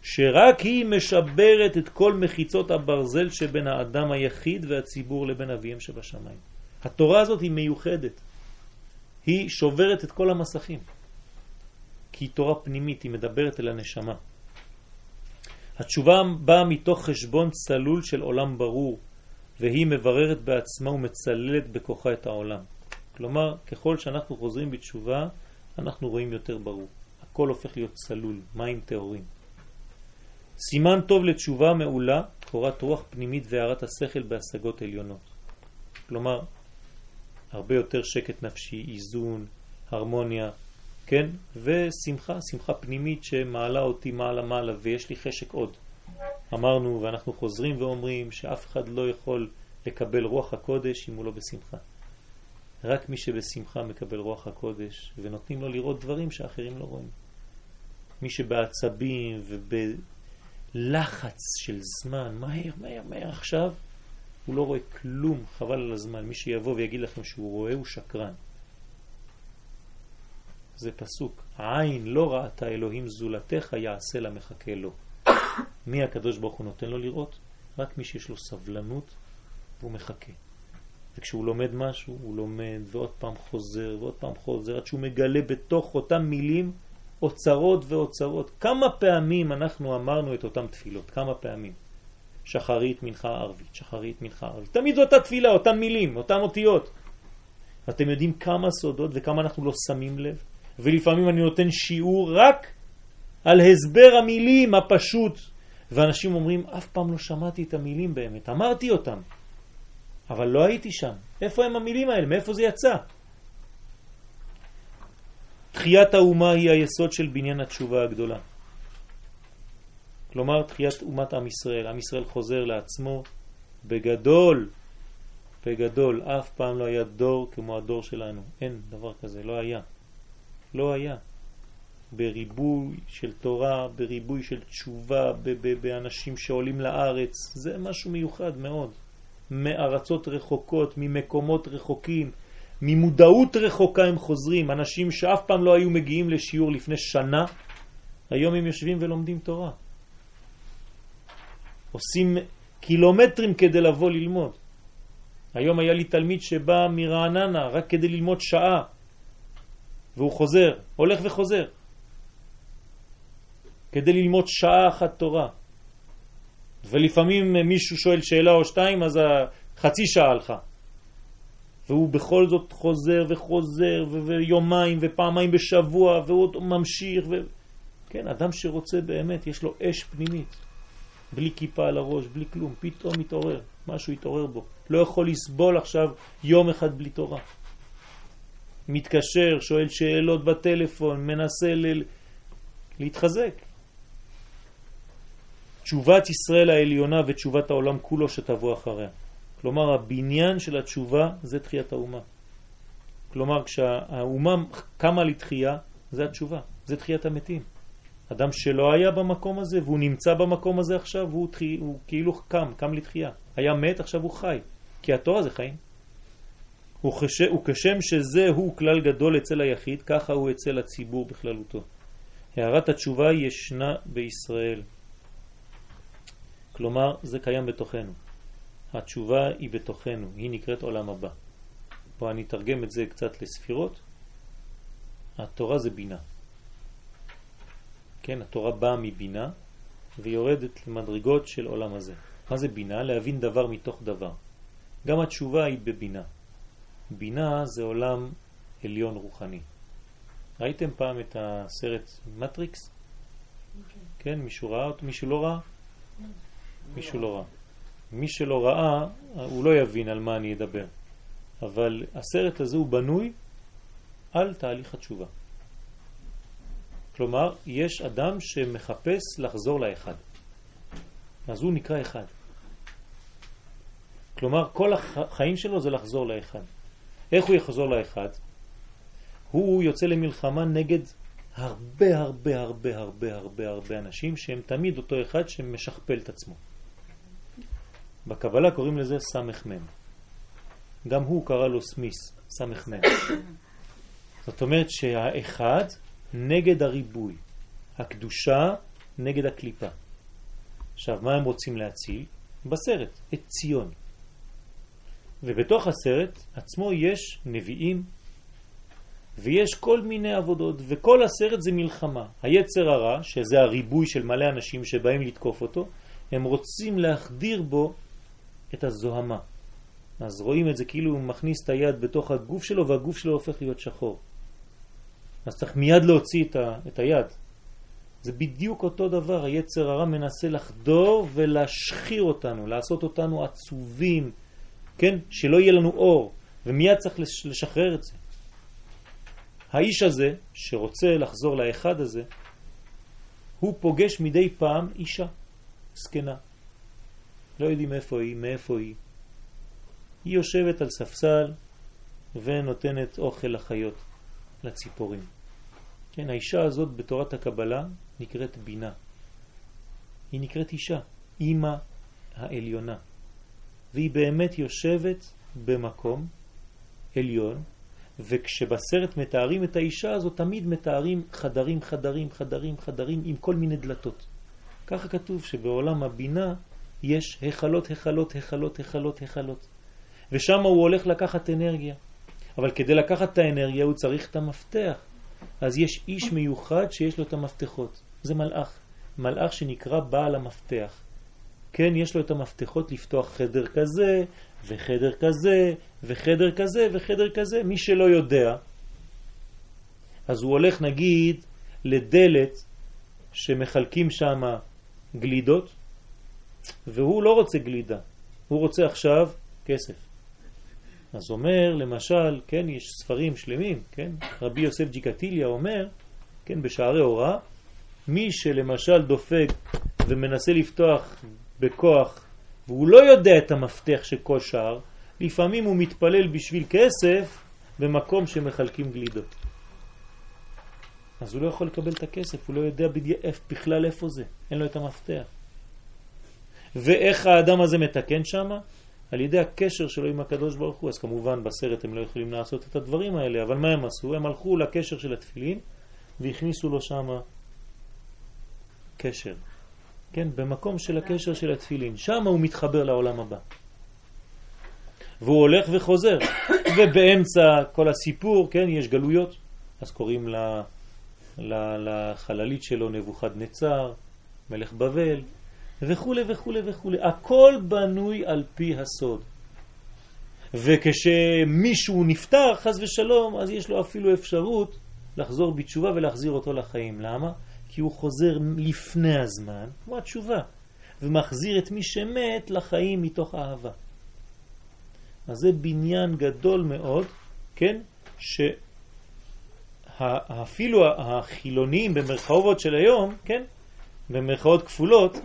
Speaker 1: שרק היא משברת את כל מחיצות הברזל שבין האדם היחיד והציבור לבין אביהם שבשמיים. התורה הזאת היא מיוחדת. היא שוברת את כל המסכים. כי היא תורה פנימית, היא מדברת אל הנשמה. התשובה באה מתוך חשבון צלול של עולם ברור, והיא מבררת בעצמה ומצללת בכוחה את העולם. כלומר, ככל שאנחנו חוזרים בתשובה, אנחנו רואים יותר ברור. הכל הופך להיות צלול, מים טהורים. סימן טוב לתשובה מעולה, קורת רוח פנימית והערת השכל בהשגות עליונות. כלומר, הרבה יותר שקט נפשי, איזון, הרמוניה, כן? ושמחה, שמחה פנימית שמעלה אותי מעלה מעלה ויש לי חשק עוד. אמרנו ואנחנו חוזרים ואומרים שאף אחד לא יכול לקבל רוח הקודש אם הוא לא בשמחה. רק מי שבשמחה מקבל רוח הקודש ונותנים לו לראות דברים שאחרים לא רואים. מי שבעצבים ובלחץ של זמן, מהר, מהר, מהר עכשיו, הוא לא רואה כלום, חבל על הזמן. מי שיבוא ויגיד לכם שהוא רואה הוא שקרן. זה פסוק, העין לא ראתה אלוהים זולתך יעשה לה מחכה לו. מי הקדוש ברוך הוא נותן לו לראות? רק מי שיש לו סבלנות והוא מחכה. וכשהוא לומד משהו, הוא לומד ועוד פעם חוזר ועוד פעם חוזר עד שהוא מגלה בתוך אותם מילים אוצרות ואוצרות. כמה פעמים אנחנו אמרנו את אותם תפילות? כמה פעמים? שחרית, מנחה, ערבית, שחרית, מנחה, ערבית. תמיד זו אותה תפילה, אותם מילים, אותם אותיות. אתם יודעים כמה סודות וכמה אנחנו לא שמים לב? ולפעמים אני נותן שיעור רק על הסבר המילים הפשוט, ואנשים אומרים, אף פעם לא שמעתי את המילים באמת, אמרתי אותם, אבל לא הייתי שם. איפה הם המילים האלה? מאיפה זה יצא? תחיית האומה היא היסוד של בניין התשובה הגדולה. כלומר, תחיית אומת עם ישראל. עם ישראל חוזר לעצמו בגדול, בגדול. אף פעם לא היה דור כמו הדור שלנו. אין דבר כזה, לא היה. לא היה. בריבוי של תורה, בריבוי של תשובה, באנשים שעולים לארץ, זה משהו מיוחד מאוד. מארצות רחוקות, ממקומות רחוקים, ממודעות רחוקה הם חוזרים. אנשים שאף פעם לא היו מגיעים לשיעור לפני שנה, היום הם יושבים ולומדים תורה. עושים קילומטרים כדי לבוא ללמוד. היום היה לי תלמיד שבא מרעננה רק כדי ללמוד שעה. והוא חוזר, הולך וחוזר, כדי ללמוד שעה אחת תורה. ולפעמים מישהו שואל שאלה או שתיים, אז חצי שעה הלכה. והוא בכל זאת חוזר וחוזר, ויומיים ופעמיים בשבוע, והוא ממשיך. ו... כן, אדם שרוצה באמת, יש לו אש פנימית. בלי כיפה על הראש, בלי כלום, פתאום מתעורר, משהו התעורר בו. לא יכול לסבול עכשיו יום אחד בלי תורה. מתקשר, שואל שאלות בטלפון, מנסה ל... להתחזק. תשובת ישראל העליונה ותשובת העולם כולו שתבוא אחריה. כלומר, הבניין של התשובה זה תחיית האומה. כלומר, כשהאומה קמה לתחייה, זה התשובה, זה תחיית המתים. אדם שלא היה במקום הזה והוא נמצא במקום הזה עכשיו, הוא, תחי, הוא כאילו קם, קם לתחייה. היה מת, עכשיו הוא חי. כי התורה זה חיים. וכשם שזהו כלל גדול אצל היחיד, ככה הוא אצל הציבור בכללותו. הערת התשובה ישנה בישראל. כלומר, זה קיים בתוכנו. התשובה היא בתוכנו, היא נקראת עולם הבא. פה אני אתרגם את זה קצת לספירות. התורה זה בינה. כן, התורה באה מבינה ויורדת למדרגות של עולם הזה. מה זה בינה? להבין דבר מתוך דבר. גם התשובה היא בבינה. בינה זה עולם עליון רוחני. ראיתם פעם את הסרט מטריקס? כן, מישהו ראה אותו? מישהו לא ראה? מישהו לא ראה. מי שלא ראה, הוא לא יבין על מה אני אדבר. אבל הסרט הזה הוא בנוי על תהליך התשובה. כלומר, יש אדם שמחפש לחזור לאחד. אז הוא נקרא אחד. כלומר, כל החיים שלו זה לחזור לאחד. איך הוא יחזור לאחד? הוא יוצא למלחמה נגד הרבה הרבה הרבה הרבה הרבה הרבה אנשים שהם תמיד אותו אחד שמשכפל את עצמו. בקבלה קוראים לזה סמך מם. גם הוא קרא לו סמיס, סמך מם. זאת אומרת שהאחד נגד הריבוי, הקדושה נגד הקליפה. עכשיו, מה הם רוצים להציל? בסרט, את ציון. ובתוך הסרט עצמו יש נביאים ויש כל מיני עבודות, וכל הסרט זה מלחמה. היצר הרע, שזה הריבוי של מלא אנשים שבאים לתקוף אותו, הם רוצים להחדיר בו את הזוהמה. אז רואים את זה כאילו הוא מכניס את היד בתוך הגוף שלו והגוף שלו הופך להיות שחור. אז צריך מיד להוציא את, ה, את היד. זה בדיוק אותו דבר, היצר הרע מנסה לחדור ולהשחיר אותנו, לעשות אותנו עצובים, כן? שלא יהיה לנו אור, ומיד צריך לשחרר את זה. האיש הזה, שרוצה לחזור לאחד הזה, הוא פוגש מדי פעם אישה, זקנה. לא יודעים איפה היא, מאיפה היא. היא יושבת על ספסל ונותנת אוכל לחיות, לציפורים. כן, האישה הזאת בתורת הקבלה נקראת בינה. היא נקראת אישה, אימא העליונה. והיא באמת יושבת במקום עליון, וכשבסרט מתארים את האישה הזאת, תמיד מתארים חדרים, חדרים, חדרים, חדרים עם כל מיני דלתות. ככה כתוב שבעולם הבינה יש החלות, החלות, החלות, החלות, החלות. ושם הוא הולך לקחת אנרגיה. אבל כדי לקחת את האנרגיה הוא צריך את המפתח. אז יש איש מיוחד שיש לו את המפתחות. זה מלאך. מלאך שנקרא בעל המפתח. כן, יש לו את המפתחות לפתוח חדר כזה, וחדר כזה, וחדר כזה, וחדר כזה. מי שלא יודע, אז הוא הולך נגיד לדלת שמחלקים שם גלידות, והוא לא רוצה גלידה, הוא רוצה עכשיו כסף. אז אומר, למשל, כן, יש ספרים שלמים, כן, רבי יוסף ג'יקטיליה אומר, כן, בשערי הוראה, מי שלמשל דופק ומנסה לפתוח בכוח, והוא לא יודע את המפתח של כל שער, לפעמים הוא מתפלל בשביל כסף במקום שמחלקים גלידות. אז הוא לא יכול לקבל את הכסף, הוא לא יודע בכלל איפה זה, אין לו את המפתח. ואיך האדם הזה מתקן שם? על ידי הקשר שלו עם הקדוש ברוך הוא. אז כמובן בסרט הם לא יכולים לעשות את הדברים האלה, אבל מה הם עשו? הם הלכו לקשר של התפילין והכניסו לו שם קשר. כן, במקום של הקשר של התפילין. שם הוא מתחבר לעולם הבא. והוא הולך וחוזר. ובאמצע כל הסיפור, כן, יש גלויות. אז קוראים לה, לה, לחללית שלו נבוכד נצר, מלך בבל, וכו' וכו' וכו'. הכל בנוי על פי הסוד. וכשמישהו נפטר, חז ושלום, אז יש לו אפילו אפשרות לחזור בתשובה ולהחזיר אותו לחיים. למה? כי הוא חוזר לפני הזמן, כמו התשובה, ומחזיר את מי שמת לחיים מתוך אהבה. אז זה בניין גדול מאוד, כן, אפילו החילונים במרכאות של היום, כן, במרכאות כפולות,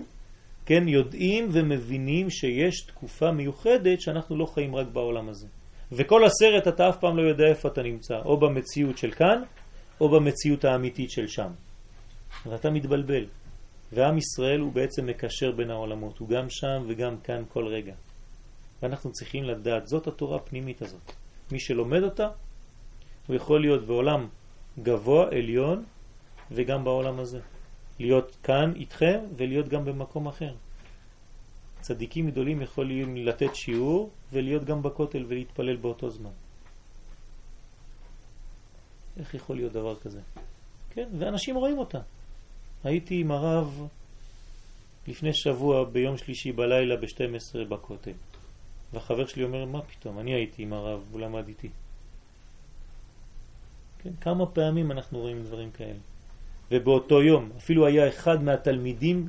Speaker 1: כן, יודעים ומבינים שיש תקופה מיוחדת שאנחנו לא חיים רק בעולם הזה. וכל הסרט אתה אף פעם לא יודע איפה אתה נמצא, או במציאות של כאן, או במציאות האמיתית של שם. ואתה מתבלבל. ועם ישראל הוא בעצם מקשר בין העולמות, הוא גם שם וגם כאן כל רגע. ואנחנו צריכים לדעת, זאת התורה הפנימית הזאת. מי שלומד אותה, הוא יכול להיות בעולם גבוה, עליון, וגם בעולם הזה. להיות כאן איתכם ולהיות גם במקום אחר. צדיקים גדולים יכולים לתת שיעור ולהיות גם בכותל ולהתפלל באותו זמן. איך יכול להיות דבר כזה? כן, ואנשים רואים אותה. הייתי עם הרב לפני שבוע ביום שלישי בלילה ב-12 בכותל. והחבר שלי אומר, מה פתאום, אני הייתי עם הרב, הוא למד איתי. כן, כמה פעמים אנחנו רואים דברים כאלה. ובאותו יום, אפילו היה אחד מהתלמידים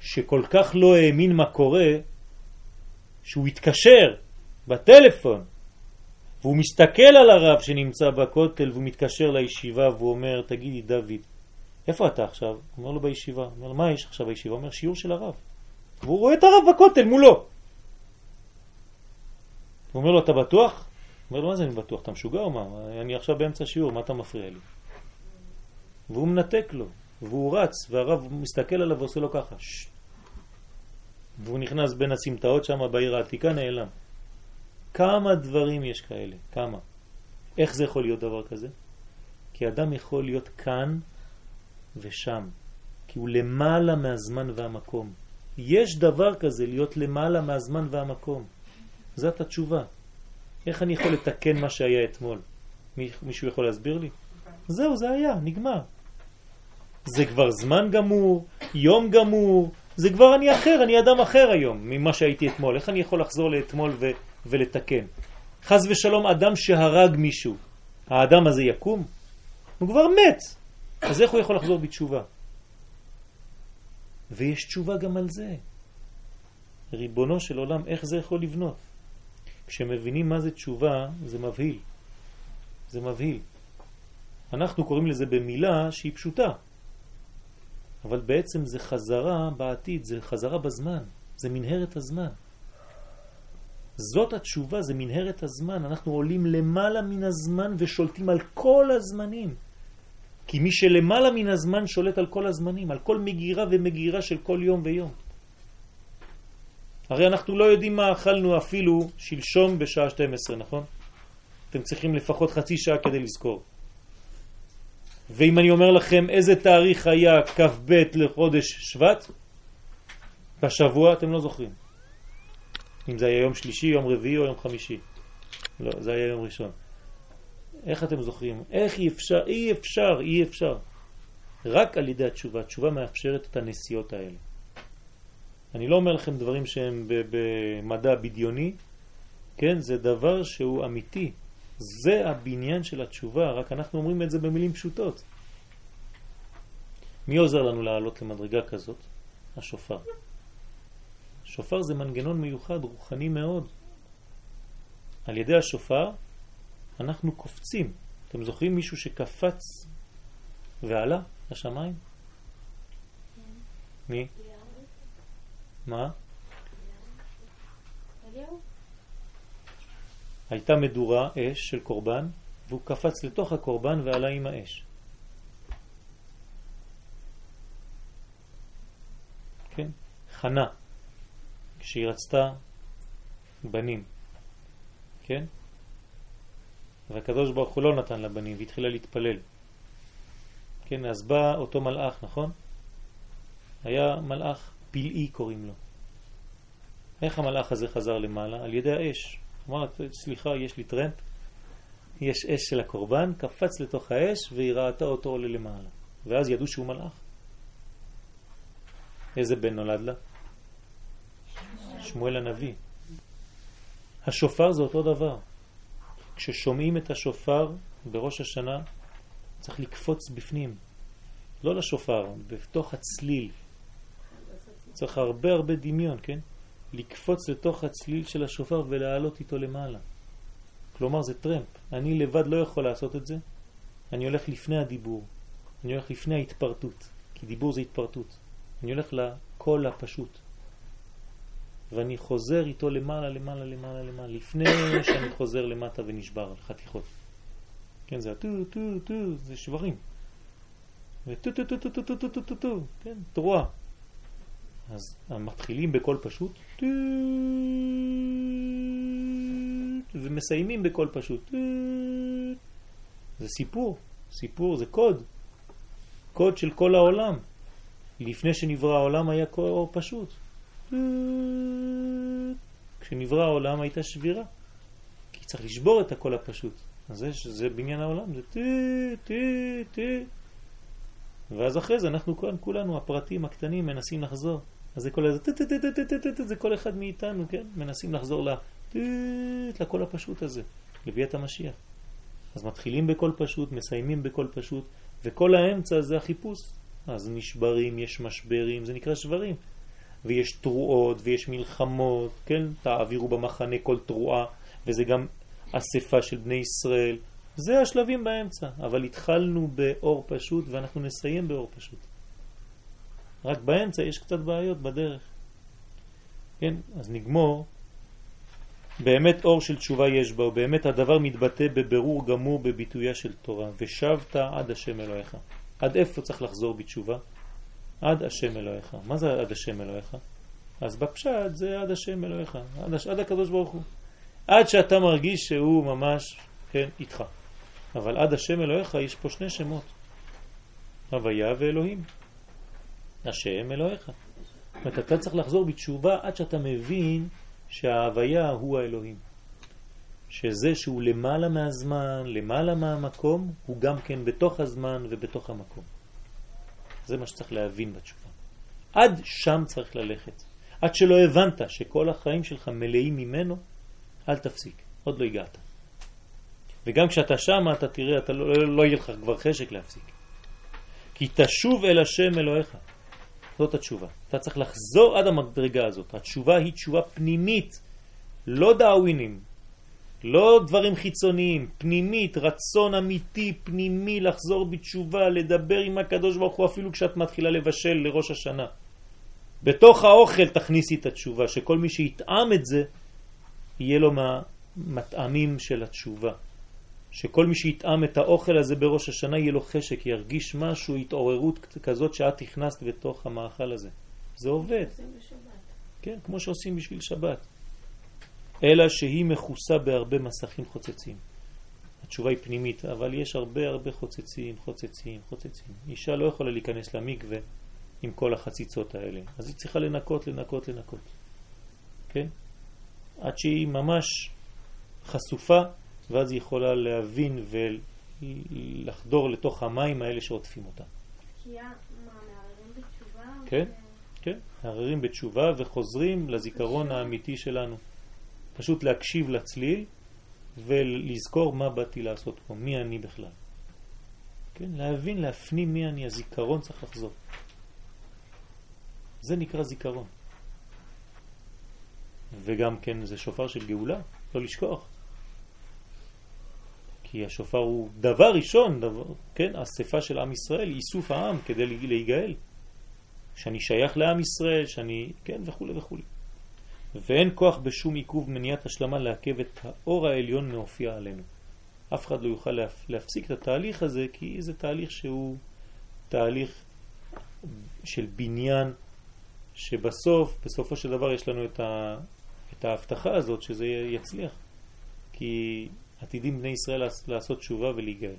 Speaker 1: שכל כך לא האמין מה קורה, שהוא התקשר בטלפון, והוא מסתכל על הרב שנמצא בכותל, והוא מתקשר לישיבה, והוא אומר, תגידי דוד, איפה אתה עכשיו? הוא אומר לו בישיבה. הוא אומר, מה יש עכשיו בישיבה? הוא אומר, שיעור של הרב. והוא רואה את הרב בכותל מולו. הוא אומר לו, אתה בטוח? הוא אומר לו, מה זה אני בטוח? אתה משוגע או מה? אני עכשיו באמצע שיעור, מה אתה מפריע לי? והוא מנתק לו, והוא רץ, והרב מסתכל עליו ועושה לו ככה. ש... והוא נכנס בין הסמטאות שם בעיר העתיקה, נעלם. כמה דברים יש כאלה? כמה? איך זה יכול להיות דבר כזה? כי אדם יכול להיות כאן ושם, כי הוא למעלה מהזמן והמקום. יש דבר כזה להיות למעלה מהזמן והמקום. זאת התשובה. איך אני יכול לתקן מה שהיה אתמול? מישהו יכול להסביר לי? זהו, זה היה, נגמר. זה כבר זמן גמור, יום גמור, זה כבר אני אחר, אני אדם אחר היום ממה שהייתי אתמול. איך אני יכול לחזור לאתמול ו- ולתקן? חז ושלום, אדם שהרג מישהו, האדם הזה יקום? הוא כבר מת, אז איך הוא יכול לחזור בתשובה? ויש תשובה גם על זה. ריבונו של עולם, איך זה יכול לבנות? כשמבינים מה זה תשובה, זה מבהיל. זה מבהיל. אנחנו קוראים לזה במילה שהיא פשוטה, אבל בעצם זה חזרה בעתיד, זה חזרה בזמן, זה מנהרת הזמן. זאת התשובה, זה מנהרת הזמן. אנחנו עולים למעלה מן הזמן ושולטים על כל הזמנים. כי מי שלמעלה מן הזמן שולט על כל הזמנים, על כל מגירה ומגירה של כל יום ויום. הרי אנחנו לא יודעים מה אכלנו אפילו שלשום בשעה 12, נכון? אתם צריכים לפחות חצי שעה כדי לזכור. ואם אני אומר לכם איזה תאריך היה כ"ב לחודש שבט, בשבוע אתם לא זוכרים. אם זה היה יום שלישי, יום רביעי או יום חמישי. לא, זה היה יום ראשון. איך אתם זוכרים? איך אי אפשר? אי אפשר, אי אפשר. רק על ידי התשובה. התשובה מאפשרת את הנסיעות האלה. אני לא אומר לכם דברים שהם במדע בדיוני, כן? זה דבר שהוא אמיתי. זה הבניין של התשובה, רק אנחנו אומרים את זה במילים פשוטות. מי עוזר לנו לעלות למדרגה כזאת? השופר. שופר זה מנגנון מיוחד, רוחני מאוד. על ידי השופר אנחנו קופצים. אתם זוכרים מישהו שקפץ ועלה לשמיים? מי? מה? הייתה מדורה, אש של קורבן, והוא קפץ לתוך הקורבן ועלה עם האש. כן? חנה, כשהיא רצתה בנים, כן? והקדוש ברוך הוא לא נתן לה בנים והתחילה להתפלל. כן, אז בא אותו מלאך, נכון? היה מלאך פלאי קוראים לו. איך המלאך הזה חזר למעלה? על ידי האש. אמר, סליחה, יש לי טרמפ, יש אש של הקורבן, קפץ לתוך האש והיא ראתה אותו עולה למעלה. ואז ידעו שהוא מלאך. איזה בן נולד לה? שמואל הנביא. השופר זה אותו דבר. כששומעים את השופר בראש השנה, צריך לקפוץ בפנים. לא לשופר, בתוך הצליל. צריך הרבה הרבה דמיון, כן? לקפוץ לתוך הצליל של השופר ולעלות איתו למעלה. כלומר זה טרמפ. אני לבד לא יכול לעשות את זה, אני הולך לפני הדיבור, אני הולך לפני ההתפרטות, כי דיבור זה התפרטות. אני הולך לקול הפשוט, ואני חוזר איתו למעלה, למעלה, למעלה, למעלה, לפני שאני חוזר למטה ונשבר לחתיכות. כן, זה הטו, טו, טו, זה שברים. וטו, טו, טו, טו, טו, טו, טו, טו, טו, טו, כן, תרועה. אז מתחילים בקול פשוט, ומסיימים בקול פשוט. זה סיפור, סיפור זה קוד, קוד של כל העולם. לפני שנברא העולם היה קול פשוט. כשנברא העולם הייתה שבירה, כי צריך לשבור את הקול הפשוט. אז זה, זה בניין העולם, זה טי, טי, טי. ואז אחרי זה אנחנו כאן, כולנו, הפרטים הקטנים, מנסים לחזור. אז זה כל הזה, זה כל אחד מאיתנו, כן? מנסים לחזור לקול הפשוט הזה, לביאת המשיח. אז מתחילים בקול פשוט, מסיימים בקול פשוט, וכל האמצע זה החיפוש. אז נשברים, יש משברים, זה נקרא שברים. ויש תרועות ויש מלחמות, כן? תעבירו במחנה כל תרועה, וזה גם אספה של בני ישראל. זה השלבים באמצע, אבל התחלנו באור פשוט ואנחנו נסיים באור פשוט. רק באמצע יש קצת בעיות בדרך. כן, אז נגמור. באמת אור של תשובה יש בה, ובאמת הדבר מתבטא בבירור גמור בביטויה של תורה, ושבת עד השם אלוהיך. עד איפה צריך לחזור בתשובה? עד השם אלוהיך. מה זה עד השם אלוהיך? אז בפשט זה עד השם אלוהיך, עד, עד הקדוש ברוך הוא. עד שאתה מרגיש שהוא ממש, כן, איתך. אבל עד השם אלוהיך יש פה שני שמות, הוויה ואלוהים. השם אלוהיך. זאת אומרת, אתה צריך לחזור בתשובה עד שאתה מבין שההוויה הוא האלוהים. שזה שהוא למעלה מהזמן, למעלה מהמקום, הוא גם כן בתוך הזמן ובתוך המקום. זה מה שצריך להבין בתשובה. עד שם צריך ללכת. עד שלא הבנת שכל החיים שלך מלאים ממנו, אל תפסיק, עוד לא הגעת. וגם כשאתה שם אתה תראה, אתה לא, לא, לא יהיה לך כבר חשק להפסיק. כי תשוב אל השם אלוהיך. זאת התשובה. אתה צריך לחזור עד המדרגה הזאת. התשובה היא תשובה פנימית, לא דאווינים, לא דברים חיצוניים, פנימית, רצון אמיתי, פנימי, לחזור בתשובה, לדבר עם הקדוש ברוך הוא אפילו כשאת מתחילה לבשל לראש השנה. בתוך האוכל תכניסי את התשובה, שכל מי שיטעם את זה, יהיה לו מהמטעמים של התשובה. שכל מי שיטעם את האוכל הזה בראש השנה יהיה לו חשק, ירגיש משהו, התעוררות כזאת שאת הכנסת בתוך המאכל הזה. זה עובד. כן, כמו שעושים בשביל שבת. אלא שהיא מכוסה בהרבה מסכים חוצצים. התשובה היא פנימית, אבל יש הרבה הרבה חוצצים, חוצצים, חוצצים. אישה לא יכולה להיכנס למקווה עם כל החציצות האלה, אז היא צריכה לנקות, לנקות, לנקות. כן? עד שהיא ממש חשופה, ואז היא יכולה להבין ולחדור לתוך המים האלה שעוטפים אותה.
Speaker 2: כי מה, מערערים בתשובה?
Speaker 1: כן, כן, מערערים בתשובה וחוזרים לזיכרון האמיתי שלנו. פשוט להקשיב לצליל ולזכור מה באתי לעשות פה, מי אני בכלל. כן? להבין, להפנים מי אני, הזיכרון צריך לחזור. זה נקרא זיכרון. וגם כן זה שופר של גאולה, לא לשכוח. כי השופר הוא דבר ראשון, דבר, כן, אספה של עם ישראל, איסוף העם כדי להיגאל. שאני שייך לעם ישראל, שאני, כן, וכו' וכו'. ואין כוח בשום עיכוב מניעת השלמה לעכב את האור העליון מהופיע עלינו. אף אחד לא יוכל להפסיק את התהליך הזה, כי זה תהליך שהוא תהליך של בניין, שבסוף, בסופו של דבר יש לנו את, ה, את ההבטחה הזאת שזה יצליח. כי עתידים בני ישראל לעשות תשובה ולהיגאל.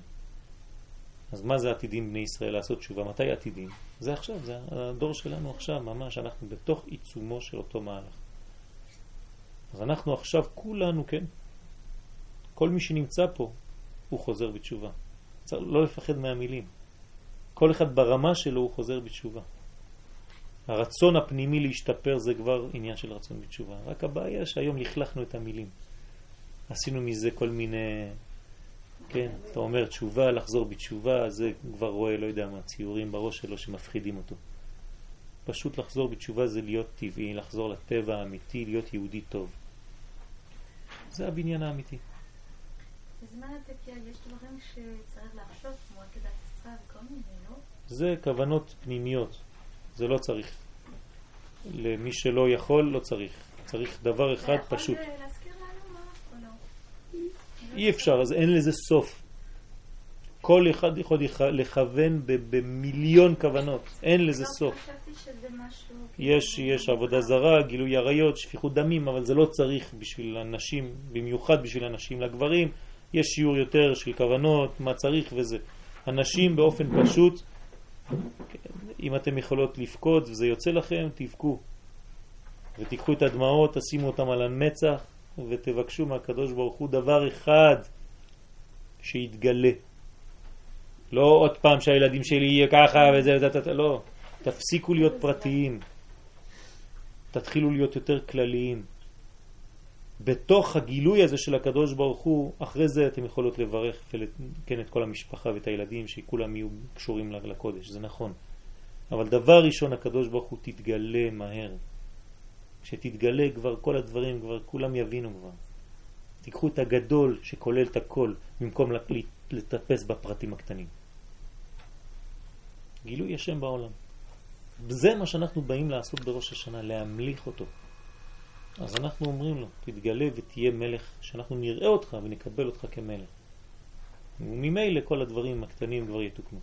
Speaker 1: אז מה זה עתידים בני ישראל לעשות תשובה? מתי עתידים? זה עכשיו, זה הדור שלנו עכשיו, ממש, אנחנו בתוך עיצומו של אותו מהלך. אז אנחנו עכשיו כולנו, כן, כל מי שנמצא פה הוא חוזר בתשובה. צריך לא לפחד מהמילים. כל אחד ברמה שלו הוא חוזר בתשובה. הרצון הפנימי להשתפר זה כבר עניין של רצון בתשובה. רק הבעיה שהיום לכלכנו את המילים. עשינו מזה כל מיני, כן, אתה אומר תשובה, לחזור בתשובה, זה כבר רואה, לא יודע מה, ציורים בראש שלו שמפחידים אותו. פשוט לחזור בתשובה זה להיות טבעי, לחזור לטבע האמיתי, להיות יהודי טוב. זה הבניין האמיתי.
Speaker 2: בזמן התקיעה יש דברים שצריך לחשוב, כמו עקדת יצחק וכל מיני, לא?
Speaker 1: זה כוונות פנימיות, זה לא צריך. למי שלא יכול, לא צריך. צריך דבר אחד פשוט.
Speaker 2: אתה יכול להזכיר לנו מה או לא?
Speaker 1: אי אפשר, אז אין לזה סוף. כל אחד יכול לכ- לכוון במיליון כוונות, אין לזה
Speaker 2: לא,
Speaker 1: סוף. יש, יש עבודה זרה, גילוי עריות, שפיכות דמים, אבל זה לא צריך בשביל הנשים, במיוחד בשביל הנשים. לגברים יש שיעור יותר של כוונות, מה צריך וזה. הנשים באופן פשוט, אם אתם יכולות לבכות וזה יוצא לכם, תבכו. ותיקחו את הדמעות, תשימו אותם על המצח ותבקשו מהקדוש ברוך הוא דבר אחד שיתגלה. לא עוד פעם שהילדים שלי יהיה ככה וזה, וזה, לא. תפסיקו להיות פרטיים. תתחילו להיות יותר כלליים. בתוך הגילוי הזה של הקדוש ברוך הוא, אחרי זה אתם יכולות לברך כן, את כל המשפחה ואת הילדים, שכולם יהיו קשורים לקודש, זה נכון. אבל דבר ראשון, הקדוש ברוך הוא תתגלה מהר. כשתתגלה כבר כל הדברים, כבר כולם יבינו כבר. תיקחו את הגדול שכולל את הכל, במקום לטפס בפרטים הקטנים. גילוי השם בעולם. זה מה שאנחנו באים לעשות בראש השנה, להמליך אותו. אז אנחנו אומרים לו, תתגלה ותהיה מלך, שאנחנו נראה אותך ונקבל אותך כמלך. וממילא כל הדברים הקטנים כבר יתוקנו.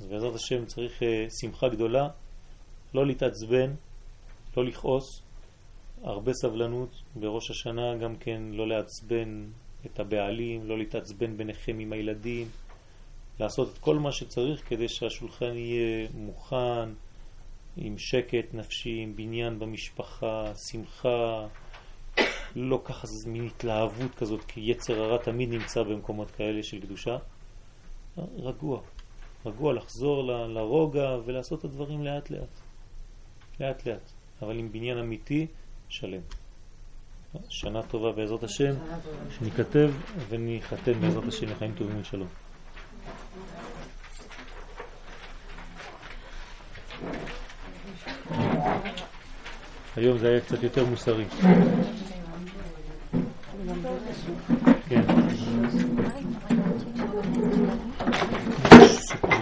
Speaker 1: אז בעזרת השם צריך uh, שמחה גדולה, לא להתעצבן, לא לכעוס, הרבה סבלנות בראש השנה, גם כן לא לעצבן את הבעלים, לא להתעצבן ביניכם עם הילדים, לעשות את כל מה שצריך כדי שהשולחן יהיה מוכן, עם שקט נפשי, עם בניין במשפחה, שמחה, לא ככה מין התלהבות כזאת, כי יצר הרע תמיד נמצא במקומות כאלה של קדושה. רגוע, רגוע לחזור לרוגע ולעשות את הדברים לאט לאט, לאט לאט, אבל עם בניין אמיתי שלם. שנה טובה בעזרת השם, שניכתב וניחתם בעזרת השם לחיים טובים ושלום. היום זה היה קצת יותר מוסרי. כן.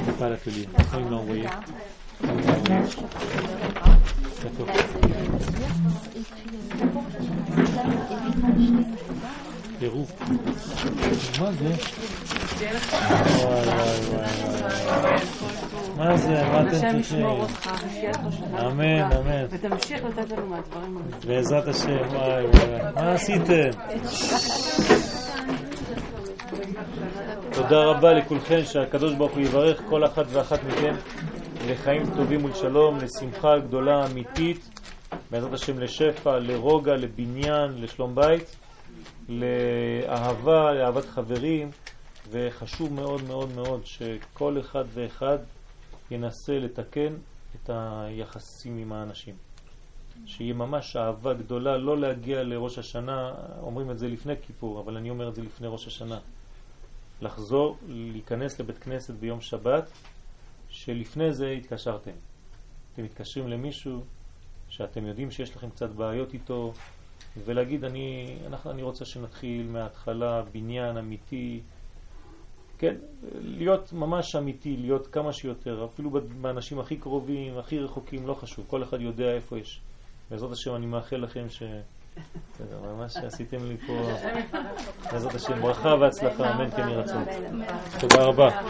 Speaker 1: C'est pas l'atelier. Quand il m'a envoyé. D'accord. טירוף. מה זה? מה זה? מה אתם צריכים? אמן. אמן.
Speaker 3: ותמשיך לתת לנו מהדברים.
Speaker 1: בעזרת השם, וואי וואי. מה עשיתם? תודה רבה לכולכם, שהקדוש ברוך הוא יברך כל אחת ואחת מכם לחיים טובים ולשלום, לשמחה גדולה אמיתית, בעזרת השם לשפע, לרוגע, לבניין, לשלום בית, לאהבה, לאהבת חברים, וחשוב מאוד מאוד מאוד שכל אחד ואחד ינסה לתקן את היחסים עם האנשים. שיהיה ממש אהבה גדולה, לא להגיע לראש השנה, אומרים את זה לפני כיפור, אבל אני אומר את זה לפני ראש השנה. לחזור, להיכנס לבית כנסת ביום שבת, שלפני זה התקשרתם. אתם מתקשרים למישהו שאתם יודעים שיש לכם קצת בעיות איתו, ולהגיד, אני, אנחנו, אני רוצה שנתחיל מההתחלה, בניין אמיתי, כן, להיות ממש אמיתי, להיות כמה שיותר, אפילו באנשים הכי קרובים, הכי רחוקים, לא חשוב, כל אחד יודע איפה יש. בעזרת השם אני מאחל לכם ש... בסדר, ממש עשיתם לי פה, בעזרת השם, ברכה והצלחה, אמן כן ירצון. תודה רבה.